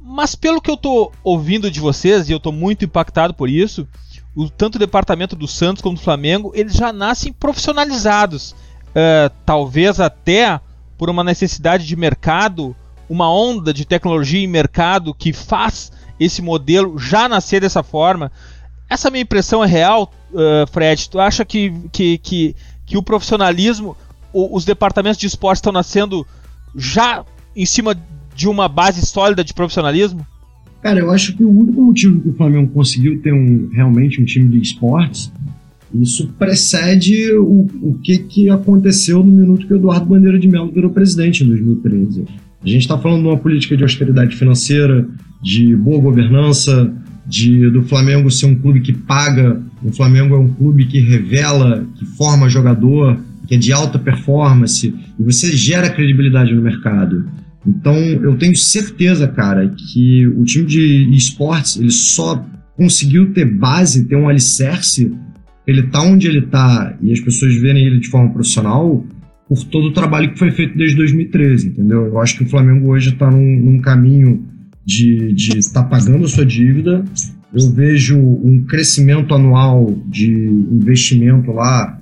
Mas pelo que eu estou ouvindo de vocês, e eu estou muito impactado por isso, o, tanto o departamento do Santos como do Flamengo, eles já nascem profissionalizados. Uh, talvez até por uma necessidade de mercado uma onda de tecnologia em mercado que faz esse modelo já nascer dessa forma. Essa minha impressão é real, uh, Fred? Tu acha que, que, que, que o profissionalismo, o, os departamentos de esporte estão nascendo já em cima de uma base sólida de profissionalismo?
Cara, eu acho que o único motivo que o Flamengo conseguiu ter um, realmente um time de esportes, isso precede o, o que, que aconteceu no minuto que o Eduardo Bandeira de Mello virou presidente em 2013. A gente está falando de uma política de austeridade financeira, de boa governança, de do Flamengo ser um clube que paga. O Flamengo é um clube que revela, que forma jogador, que é de alta performance, e você gera credibilidade no mercado. Então, eu tenho certeza, cara, que o time de esportes ele só conseguiu ter base, ter um alicerce, ele tá onde ele tá e as pessoas verem ele de forma profissional, por todo o trabalho que foi feito desde 2013, entendeu? Eu acho que o Flamengo hoje está num, num, caminho de estar tá pagando a sua dívida. Eu vejo um crescimento anual de investimento lá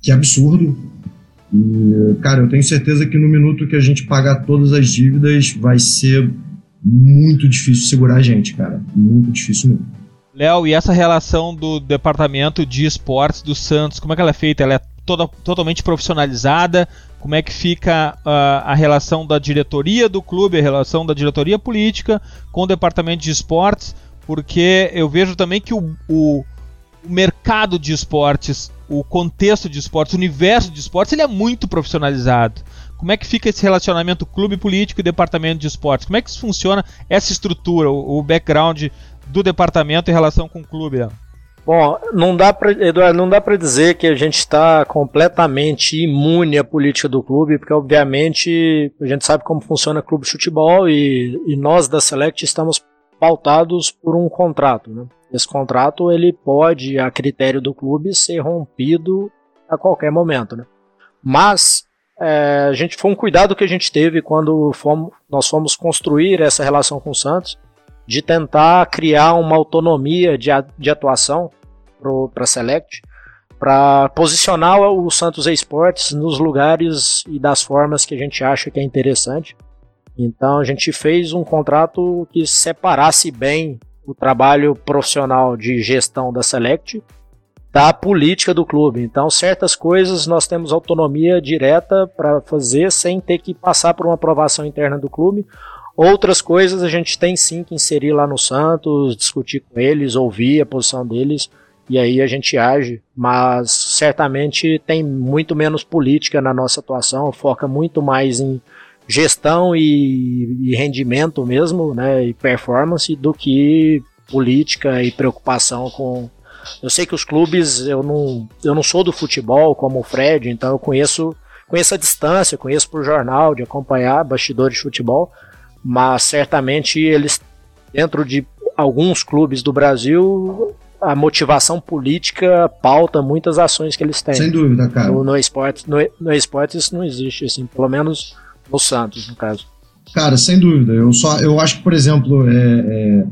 que é absurdo. E, cara, eu tenho certeza que no minuto que a gente pagar todas as dívidas vai ser muito difícil segurar a gente, cara. Muito difícil mesmo.
Léo, e essa relação do departamento de esportes do Santos, como é que ela é feita? Ela é toda, totalmente profissionalizada? Como é que fica uh, a relação da diretoria do clube, a relação da diretoria política com o departamento de esportes? Porque eu vejo também que o, o, o mercado de esportes, o contexto de esportes, o universo de esportes, ele é muito profissionalizado. Como é que fica esse relacionamento clube político e departamento de esportes? Como é que funciona essa estrutura, o, o background do departamento em relação com o clube? Léo?
Bom, não dá para Eduardo, não dá para dizer que a gente está completamente imune à política do clube, porque obviamente a gente sabe como funciona o clube de futebol e, e nós da Select estamos pautados por um contrato. Né? Esse contrato ele pode, a critério do clube, ser rompido a qualquer momento. Né? Mas é, a gente foi um cuidado que a gente teve quando fomos, nós fomos construir essa relação com o Santos, de tentar criar uma autonomia de, de atuação para a Select, para posicionar o Santos Esportes nos lugares e das formas que a gente acha que é interessante. Então a gente fez um contrato que separasse bem o trabalho profissional de gestão da Select da política do clube. Então certas coisas nós temos autonomia direta para fazer sem ter que passar por uma aprovação interna do clube. Outras coisas a gente tem sim que inserir lá no Santos, discutir com eles, ouvir a posição deles e aí a gente age, mas certamente tem muito menos política na nossa atuação, foca muito mais em gestão e, e rendimento mesmo, né, e performance do que política e preocupação com eu sei que os clubes, eu não, eu não sou do futebol como o Fred, então eu conheço, conheço a distância, conheço por jornal, de acompanhar bastidores de futebol, mas certamente eles, dentro de alguns clubes do Brasil, a motivação política pauta muitas ações que eles têm.
Sem dúvida, cara.
No, no esporte, no, no esporte isso não existe, assim, pelo menos no Santos, no caso.
Cara, sem dúvida. Eu só, eu acho que, por exemplo, é, é,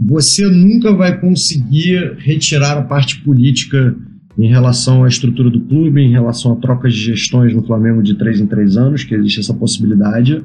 você nunca vai conseguir retirar a parte política em relação à estrutura do clube, em relação a trocas de gestões no Flamengo de três em três anos, que existe essa possibilidade.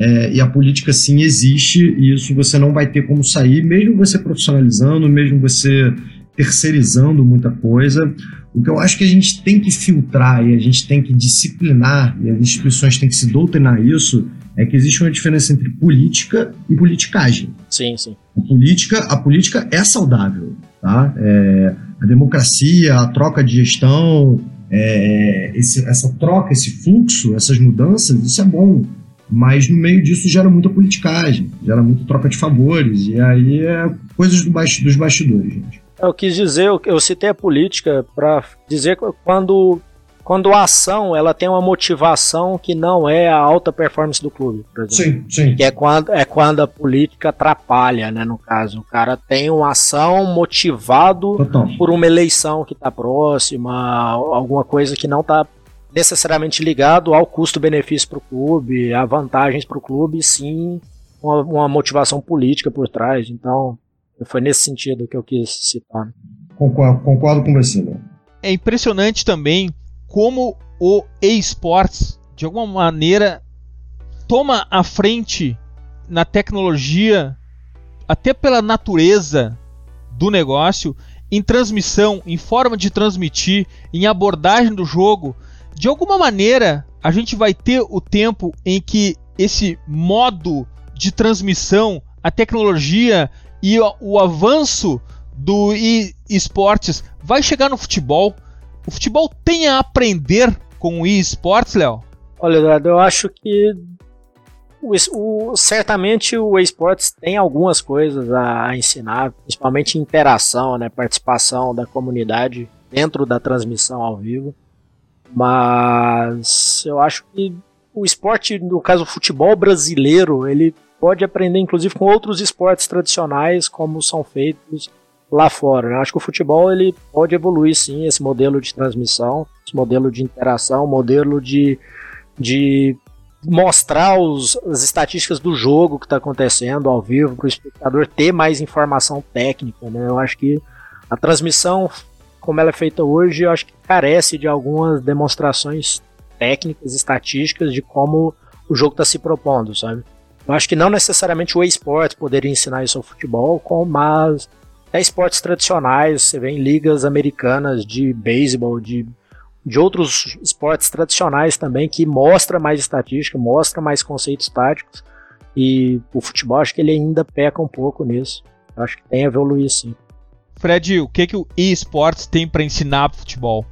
É, e a política sim existe, e isso você não vai ter como sair, mesmo você profissionalizando, mesmo você terceirizando muita coisa. O que eu acho que a gente tem que filtrar e a gente tem que disciplinar, e as instituições têm que se doutrinar isso, é que existe uma diferença entre política e politicagem.
Sim, sim.
A política, a política é saudável, tá? É, a democracia, a troca de gestão, é, esse, essa troca, esse fluxo, essas mudanças, isso é bom mas no meio disso gera muita politicagem, gera muita troca de favores, e aí é coisas do baixo, dos bastidores, gente.
Eu quis dizer, eu, citei a política para dizer quando, quando a ação ela tem uma motivação que não é a alta performance do clube, por exemplo.
Sim, sim.
Que é quando, é quando a política atrapalha, né? No caso, o cara tem uma ação motivado Total. por uma eleição que está próxima, alguma coisa que não está necessariamente ligado ao custo-benefício para o clube, a vantagens para o clube, sim uma, uma, motivação política por trás. Então, foi nesse sentido que eu quis citar.
Concordo, concordo com você, né?
É impressionante também como o eSports, de alguma maneira, toma a frente na tecnologia, até pela natureza do negócio, em transmissão, em forma de transmitir, em abordagem do jogo de alguma maneira, a gente vai ter o tempo em que esse modo de transmissão, a tecnologia e o, avanço do esportes vai chegar no futebol. O futebol tem a aprender com o esportes, Léo?
Olha, Eduardo, eu acho que o, o, certamente o esportes tem algumas coisas a ensinar, principalmente interação, né, participação da comunidade dentro da transmissão ao vivo. Mas eu acho que o esporte, no caso o futebol brasileiro, ele pode aprender inclusive com outros esportes tradicionais como são feitos lá fora. Né? Acho que o futebol ele pode evoluir sim esse modelo de transmissão, esse modelo de interação, modelo de, de mostrar os, as estatísticas do jogo que está acontecendo ao vivo para o espectador ter mais informação técnica. Né? Eu acho que a transmissão como ela é feita hoje, eu acho que carece de algumas demonstrações técnicas, estatísticas de como o jogo está se propondo, sabe? Eu acho que não necessariamente o esporte poderia ensinar isso ao futebol, mas até esportes tradicionais, você vê em ligas americanas de beisebol, de, de outros esportes tradicionais também, que mostra mais estatística, mostra mais conceitos táticos, e o futebol acho que ele ainda peca um pouco nisso. Acho que tem a evoluir sim.
Fred, o que, que o eSports tem para ensinar pro futebol?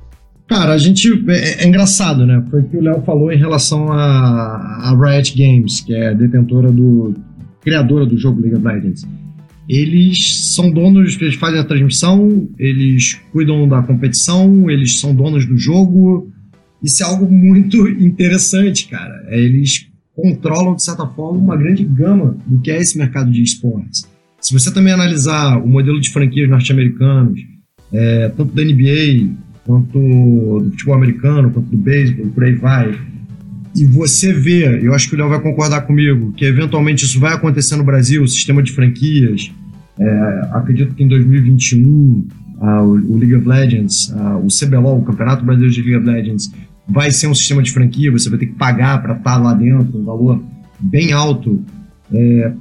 Cara, a gente. É, é, engraçado, né? Foi o que o Léo falou em relação a, a Riot Games, que é detentora do. criadora do jogo League of Legends. Eles são donos, eles fazem a transmissão, eles cuidam da competição, eles são donos do jogo. Isso é algo muito [laughs] interessante, cara. Eles controlam, de certa forma, uma grande gama do que é esse mercado de esportes. Se você também analisar o modelo de franquias norte-americanos, é, tanto da NBA, quanto do futebol americano, quanto do beisebol, por aí vai, e você vê, eu acho que o Léo vai concordar comigo, que eventualmente isso vai acontecer no Brasil, o sistema de franquias, é, acredito que em 2021 o, o, League of Legends, o CBLOL, o Campeonato Brasileiro de League of Legends, vai ser um sistema de franquia, você vai ter que pagar para estar lá dentro, um valor bem alto. É,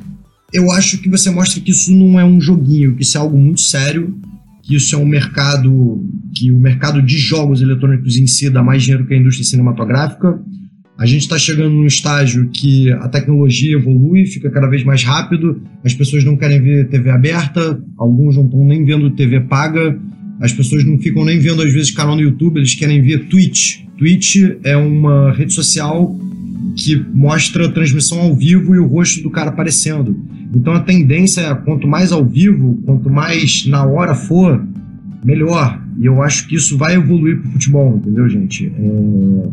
eu acho que você mostra que isso não é um joguinho, que isso é algo muito sério, que isso é um mercado, que o mercado de jogos eletrônicos em si dá mais dinheiro que a indústria cinematográfica. A gente está chegando num estágio que a tecnologia evolui, fica cada vez mais rápido, as pessoas não querem ver TV aberta, alguns não estão nem vendo TV paga, as pessoas não ficam nem vendo às vezes canal no YouTube, eles querem ver Twitch. Twitch é uma rede social que mostra a transmissão ao vivo e o rosto do cara aparecendo. Então a tendência é quanto mais ao vivo, quanto mais na hora for, melhor. E eu acho que isso vai evoluir pro futebol, entendeu, gente? É...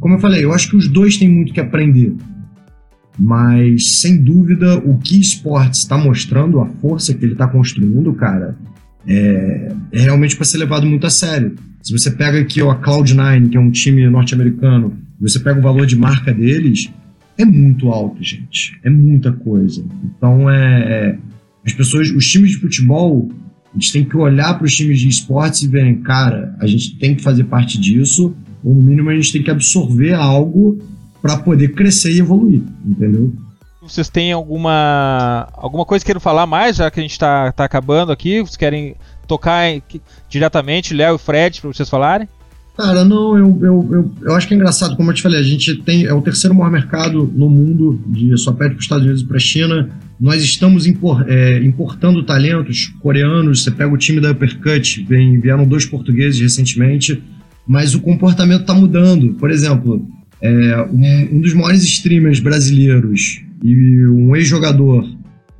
Como eu falei, eu acho que os dois têm muito que aprender. Mas, sem dúvida, o que esportes está mostrando, a força que ele está construindo, cara, é, é realmente para ser levado muito a sério. Se você pega aqui ó, a Cloud9, que é um time norte-americano, você pega o valor de marca deles, é muito alto, gente. É muita coisa. Então, é, é as pessoas, os times de futebol, a gente tem que olhar para os times de esportes e verem, cara, a gente tem que fazer parte disso, ou no mínimo a gente tem que absorver algo para poder crescer e evoluir, entendeu?
Vocês têm alguma alguma coisa que queiram falar mais, já que a gente está tá acabando aqui? Vocês querem tocar em, diretamente, Léo e Fred, para vocês falarem?
Cara, não, eu, eu, eu, eu, acho que é engraçado, como eu te falei, a gente tem é o terceiro maior mercado no mundo, de só perde para os Estados Unidos e para a China. Nós estamos impor, é, importando talentos coreanos. Você pega o time da Uppercut, vem, vieram dois portugueses recentemente, mas o comportamento está mudando. Por exemplo, é, um, um, dos maiores streamers brasileiros e um ex-jogador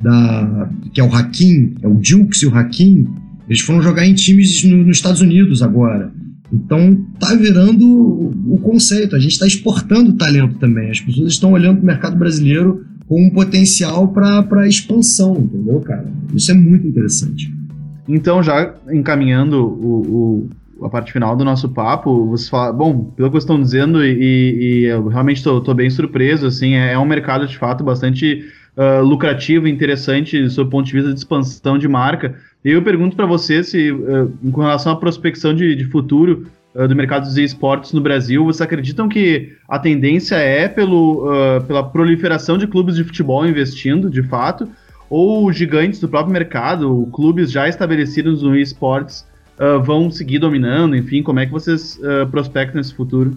da que é o Hakim, é o Jukes e o Hakim, eles foram jogar em times no, nos Estados Unidos agora. Então tá virando o conceito, a gente está exportando talento também. As pessoas estão olhando para o mercado brasileiro com um potencial para expansão, entendeu, cara? Isso é muito interessante.
Então, já encaminhando o, o, a parte final do nosso papo, você fala, bom, pelo que vocês estão dizendo, e, e eu realmente estou bem surpreso, assim, é, é, um mercado de fato bastante uh, lucrativo, interessante do seu ponto de vista de expansão de marca. E eu pergunto para você se, uh, com relação à prospecção de, de futuro uh, do mercado dos esportes no Brasil, vocês acreditam que a tendência é pelo, uh, pela proliferação de clubes de futebol investindo, de fato, ou gigantes do próprio mercado, clubes já estabelecidos no esportes, vão seguir dominando? Enfim, como é que vocês prospectam esse futuro?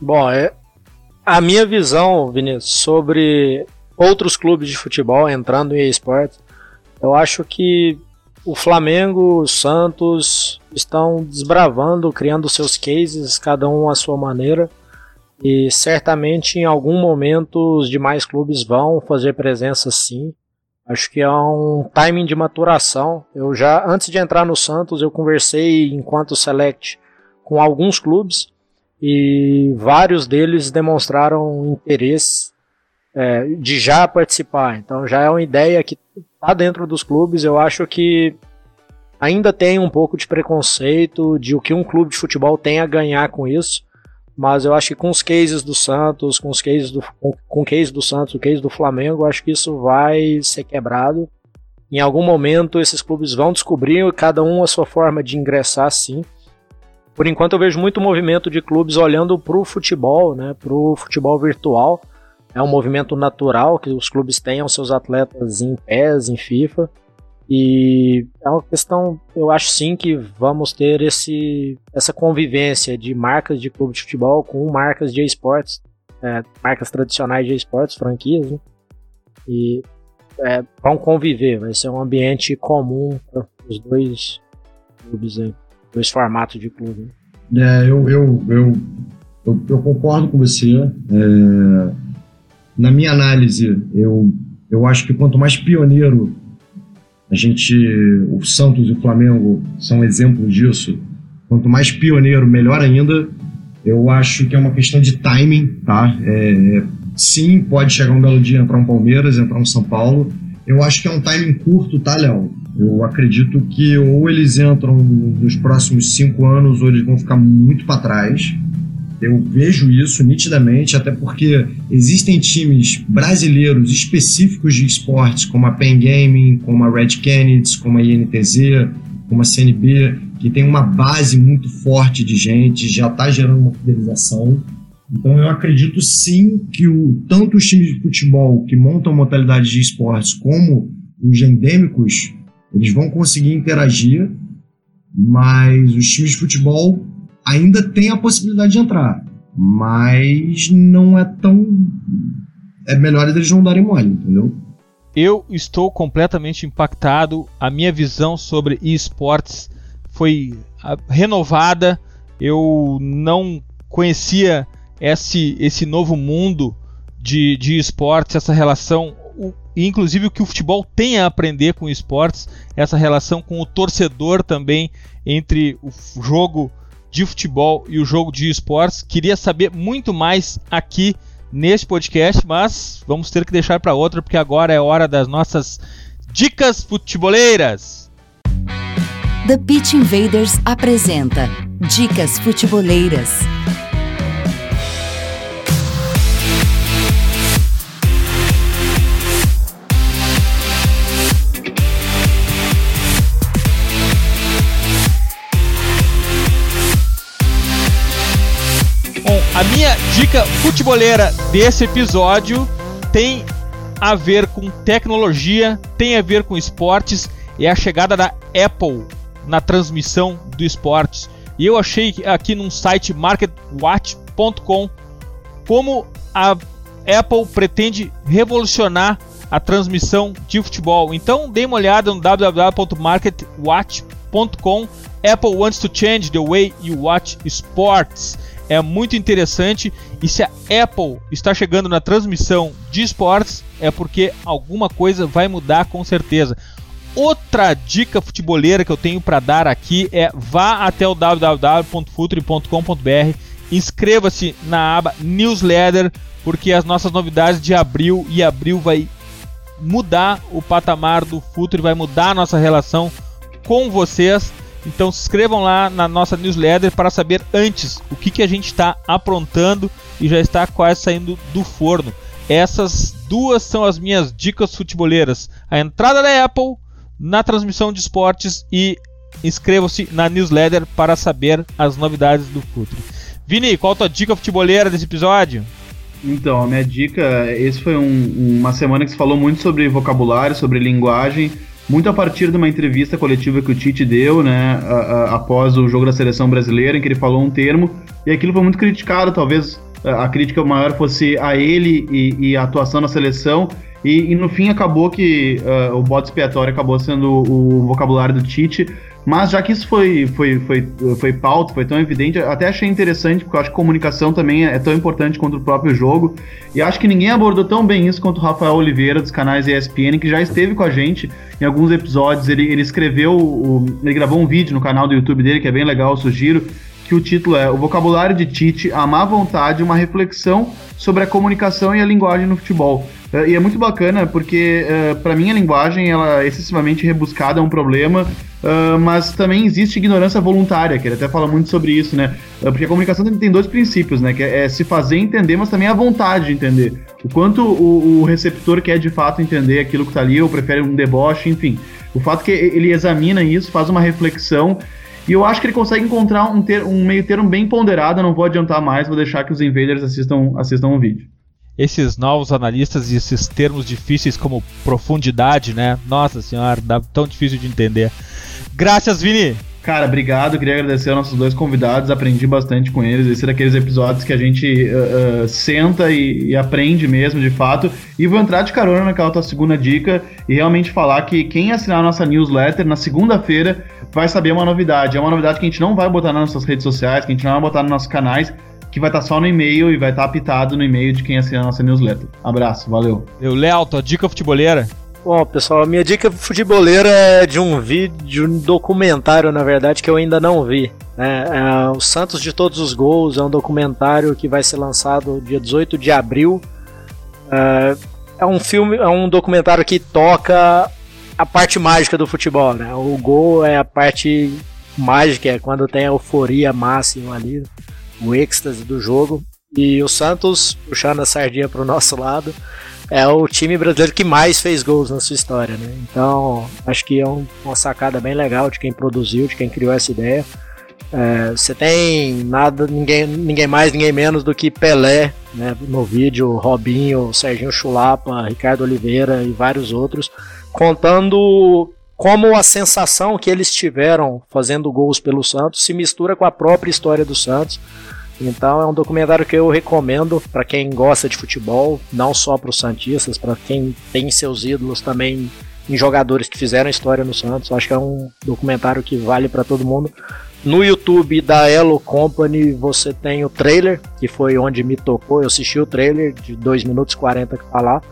Bom, é, a minha visão, Vinícius, sobre outros clubes de futebol entrando em esportes, eu acho que o Flamengo, o Santos estão desbravando, criando seus cases, cada um à sua maneira. E certamente em algum momento os demais clubes vão fazer presença sim. Acho que é um timing de maturação. Eu já, antes de entrar no Santos, eu conversei enquanto select com alguns clubes e vários deles demonstraram interesse é, de já participar. Então já é uma ideia que está dentro dos clubes. Eu acho que ainda tem um pouco de preconceito de o que um clube de futebol tem a ganhar com isso. Mas eu acho que com os cases do Santos, com os cases do, com, o case do Santos, o case do Flamengo, acho que isso vai ser quebrado. Em algum momento esses clubes vão descobrir cada um a sua forma de ingressar sim. Por enquanto eu vejo muito movimento de clubes olhando para o futebol, né, para o futebol virtual é um movimento natural que os clubes tenham seus atletas em PES, em FIFA. E é uma questão, eu acho sim que vamos ter esse, essa convivência de marcas de clube de futebol com marcas de esportes, é, marcas tradicionais de esportes, franquias, né? E é, vão conviver, vai ser um ambiente comum para os dois clubes aí, dois formatos de clube.
Né? É, eu, eu, eu, eu, eu concordo com você. É, na minha análise, eu, eu acho que quanto mais pioneiro a gente, o Santos e o Flamengo são exemplos disso. Quanto mais pioneiro, melhor ainda. Eu acho que é uma questão de timing, tá? É, sim, pode chegar um belo dia entrar um Palmeiras, entrar um São Paulo. Eu acho que é um timing curto, tá, Léo? Eu acredito que ou eles entram nos próximos cinco anos ou eles vão ficar muito para trás. Eu vejo isso nitidamente, até porque existem times brasileiros específicos de esportes, como a Pen Gaming, como a Red Kennedy, como a INTZ, como a CNB, que tem uma base muito forte de gente, já está gerando uma fidelização. Então eu acredito sim que o, tanto os times de futebol que montam modalidades de esportes como os endêmicos, eles vão conseguir interagir, mas os times de futebol ainda tem a possibilidade de entrar, mas não é tão. É melhor eles não darem mole, entendeu?
Eu estou completamente impactado. A minha visão sobre esportes foi ah, renovada. Eu não conhecia esse, esse novo mundo de, de esportes, essa relação, inclusive o que o futebol tem a aprender com esportes, essa relação com o torcedor também entre o jogo de futebol e o jogo de esportes. Queria saber muito mais aqui neste podcast, mas vamos ter que deixar para outra porque agora é hora das nossas dicas futeboleiras.
The Pitch Invaders apresenta Dicas Futeboleiras.
Minha dica futeboleira desse episódio tem a ver com tecnologia, tem a ver com esportes é a chegada da Apple na transmissão do esportes. E eu achei aqui num site marketwatch.com como a Apple pretende revolucionar a transmissão de futebol. Então dê uma olhada no www.marketwatch.com. Apple wants to change the way you watch sports é muito interessante. E se a Apple está chegando na transmissão de esportes, é porque alguma coisa vai mudar com certeza. Outra dica futeboleira que eu tenho para dar aqui é vá até o www.futre.com.br, inscreva-se na aba newsletter, porque as nossas novidades de abril e abril vai mudar o patamar do Futre, vai mudar a nossa relação com vocês. Então se inscrevam lá na nossa newsletter para saber antes o que, que a gente está aprontando e já está quase saindo do forno. Essas duas são as minhas dicas futeboleiras: a entrada da Apple na transmissão de esportes e inscrevam-se na newsletter para saber as novidades do Futre. Vini, qual a tua dica futeboleira desse episódio?
Então, a minha dica, esse foi um, uma semana que se falou muito sobre vocabulário, sobre linguagem muito a partir de uma entrevista coletiva que o Tite deu, né, a, a, após o jogo da seleção brasileira, em que ele falou um termo, e aquilo foi muito criticado, talvez a crítica maior fosse a ele e, e a atuação na seleção, e, e no fim acabou que uh, o bode expiatório acabou sendo o, vocabulário do Tite, mas já que isso foi, foi, foi, foi pauta, foi tão evidente, até achei interessante, porque eu acho que comunicação também é tão importante quanto o próprio jogo. E acho que ninguém abordou tão bem isso quanto o Rafael Oliveira, dos canais ESPN, que já esteve com a gente em alguns episódios. Ele, ele escreveu, o, ele gravou um vídeo no canal do YouTube dele, que é bem legal, eu sugiro, que o título é O Vocabulário de Tite, a má vontade, uma reflexão sobre a comunicação e a linguagem no futebol. Uh, e é muito bacana porque, uh, para mim, a linguagem ela é excessivamente rebuscada, é um problema, uh, mas também existe ignorância voluntária, que ele até fala muito sobre isso, né? porque a comunicação tem dois princípios, né? Que é, é, se fazer entender, mas também a vontade de entender. O quanto o, o receptor quer de fato entender aquilo que está ali, ou prefere um deboche, enfim. O fato que ele examina isso, faz uma reflexão e eu acho que ele consegue encontrar um, ter, um meio termo bem ponderado. Não vou adiantar mais, vou deixar que os invaders assistam, assistam o vídeo.
Esses novos analistas e esses termos difíceis como profundidade, né? Nossa senhora, dá tão difícil de entender. Graças, Vini!
Cara, obrigado. Queria agradecer aos nossos dois convidados. Aprendi bastante com eles. Esse é daqueles episódios que a gente uh, uh, senta e, e, aprende mesmo, de fato. E vou entrar de carona naquela tua segunda dica e realmente falar que quem assinar a nossa newsletter na segunda-feira vai saber uma novidade. É uma novidade que a gente não vai botar nas nossas redes sociais, que a gente não vai botar nos nossos canais, que vai estar só no e-mail e vai estar apitado no e-mail de quem assina a nossa newsletter. Abraço, valeu.
Eu, Léo, tua dica futeboleira?
Bom, pessoal, a minha dica futeboleira é de um vídeo, de um documentário, na verdade, que eu ainda não vi. É, é, o Santos de Todos os Gols é um documentário que vai ser lançado dia 18 de abril. É, é um filme, é um documentário que toca a parte mágica do futebol, né? O gol é a parte mágica, é quando tem a euforia máxima ali, o êxtase do jogo. E o Santos, puxando a sardinha para o nosso lado, é o time brasileiro que mais fez gols na sua história, né? Então, acho que é um, uma sacada bem legal de quem produziu, de quem criou essa ideia. É, você tem nada, ninguém, ninguém mais, ninguém menos do que Pelé, né? No vídeo, Robinho, Serginho Chulapa, Ricardo Oliveira e vários outros, contando como a sensação que eles tiveram fazendo gols pelo Santos se mistura com a própria história do Santos. Então é um documentário que eu recomendo para quem gosta de futebol, não só para os santistas, para quem tem seus ídolos também em jogadores que fizeram história no Santos. Acho que é um documentário que vale para todo mundo. No YouTube da Elo Company você tem o trailer, que foi onde me tocou. Eu assisti o trailer de 2 minutos e 40 que tá lá.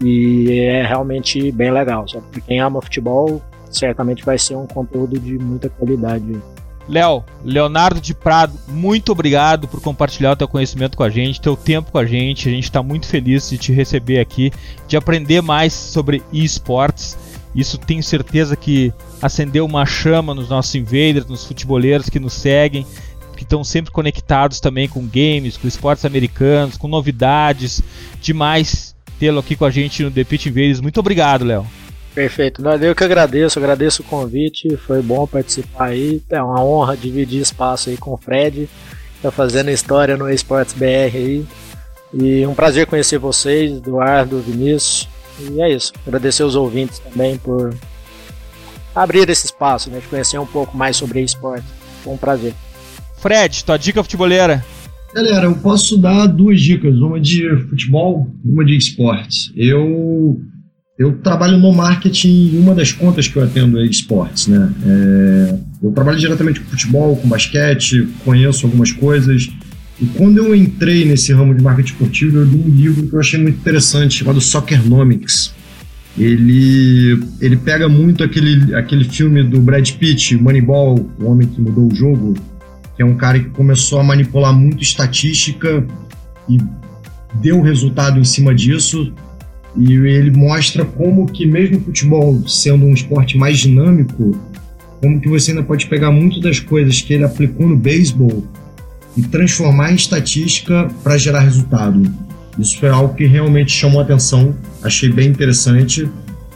E é realmente bem legal. Só para quem ama futebol, certamente vai ser um conteúdo de muita qualidade.
Léo, Leonardo de Prado, muito obrigado por compartilhar o teu conhecimento com a gente, teu tempo com a gente. A gente está muito feliz de te receber aqui, de aprender mais sobre esportes. Isso tenho certeza que acendeu uma chama nos nossos invaders, nos futeboleiros que nos seguem, que estão sempre conectados também com games, com esportes americanos, com novidades. Demais tê-lo aqui com a gente no The Pitch Invaders. Muito obrigado, Léo.
Perfeito. Eu que agradeço, agradeço o convite, foi bom participar aí. É uma honra dividir espaço aí com o Fred, tá fazendo história no Esportes BR aí. E um prazer conhecer vocês, Eduardo, Vinícius. E é isso. Agradecer os ouvintes também por abrir esse espaço, né, de conhecer um pouco mais sobre esporte. Foi um prazer.
Fred, tua dica futeboleira.
Galera, eu posso dar duas dicas, uma de futebol, uma de esportes. Eu eu trabalho no marketing em uma das contas que eu atendo é esportes, né? É, eu trabalho diretamente com futebol, com basquete, conheço algumas coisas. E quando eu entrei nesse ramo de marketing esportivo, eu li um livro que eu achei muito interessante, chamado Soccernomics. Ele, ele pega muito aquele, aquele filme do Brad Pitt, Moneyball, o homem que mudou o jogo, que é um cara que começou a manipular muito estatística e deu resultado em cima disso e ele mostra como que mesmo o futebol sendo um esporte mais dinâmico, como que você ainda pode pegar muito das coisas que ele aplicou no beisebol e transformar em estatística para gerar resultado. Isso foi algo que realmente chamou a atenção, achei bem interessante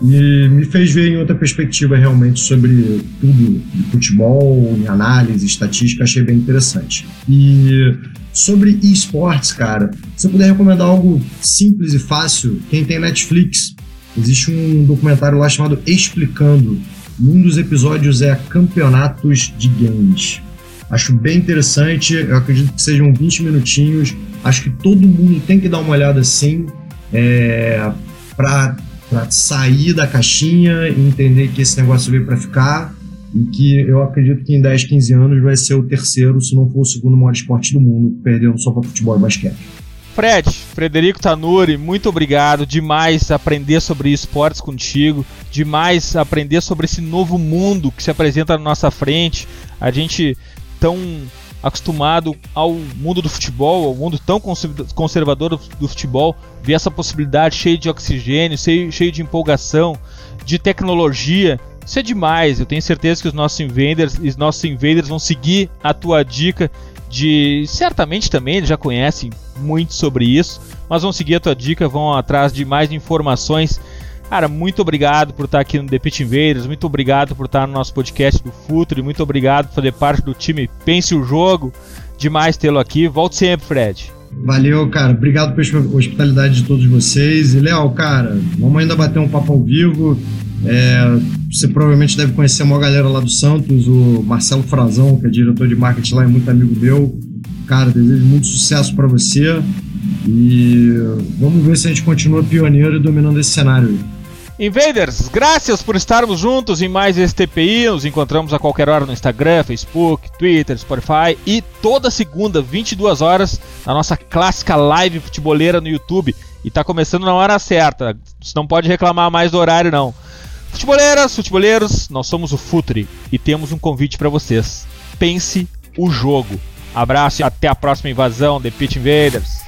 e me fez ver em outra perspectiva realmente sobre tudo de futebol, em análise, estatística, achei bem interessante. E sobre esportes, cara, se eu puder recomendar algo simples e fácil, quem tem Netflix, existe um documentário lá chamado Explicando. Um dos episódios é Campeonatos de Games. Acho bem interessante, eu acredito que sejam 20 minutinhos. Acho que todo mundo tem que dar uma olhada assim, é, para para sair da caixinha e entender que esse negócio veio para ficar e que eu acredito que em 10, 15 anos vai ser o terceiro, se não for o segundo maior esporte do mundo, perdendo só para futebol e basquete.
Fred, Frederico Tanuri, muito obrigado. Demais aprender sobre esportes contigo. Demais aprender sobre esse novo mundo que se apresenta na nossa frente. A gente tão acostumado ao mundo do futebol, ao mundo tão conservador do, futebol, ver essa possibilidade cheia de oxigênio, cheio, cheio de empolgação, de tecnologia. Isso é demais. Eu tenho certeza que os nossos invaders, os nossos invaders vão seguir a tua dica de certamente também eles já conhecem muito sobre isso, mas vão seguir a tua dica, vão atrás de mais informações Cara, muito obrigado por estar aqui no The Pitch Invaders, muito obrigado por estar no nosso podcast do Futuro, muito obrigado por fazer parte do time Pense o Jogo. Demais tê-lo aqui. Volte sempre, Fred.
Valeu, cara. Obrigado pela hospitalidade de todos vocês. E, Léo, cara, vamos ainda bater um papo ao vivo. É, você provavelmente deve conhecer a maior galera lá do Santos, o Marcelo Frazão, que é diretor de marketing lá, é muito amigo meu. Cara, desejo muito sucesso para você. E vamos ver se a gente continua pioneiro e dominando esse cenário.
Invaders, graças por estarmos juntos em mais esse TPI. Nos encontramos a qualquer hora no Instagram, Facebook, Twitter, Spotify e toda segunda, 22 horas, na nossa clássica live futeboleira no YouTube. E tá começando na hora certa. Você não pode reclamar mais do horário, não. Futeboleiras, futeboleiros, nós somos o Futre e temos um convite para vocês. Pense o jogo. Abraço e até a próxima invasão The Pitch Invaders.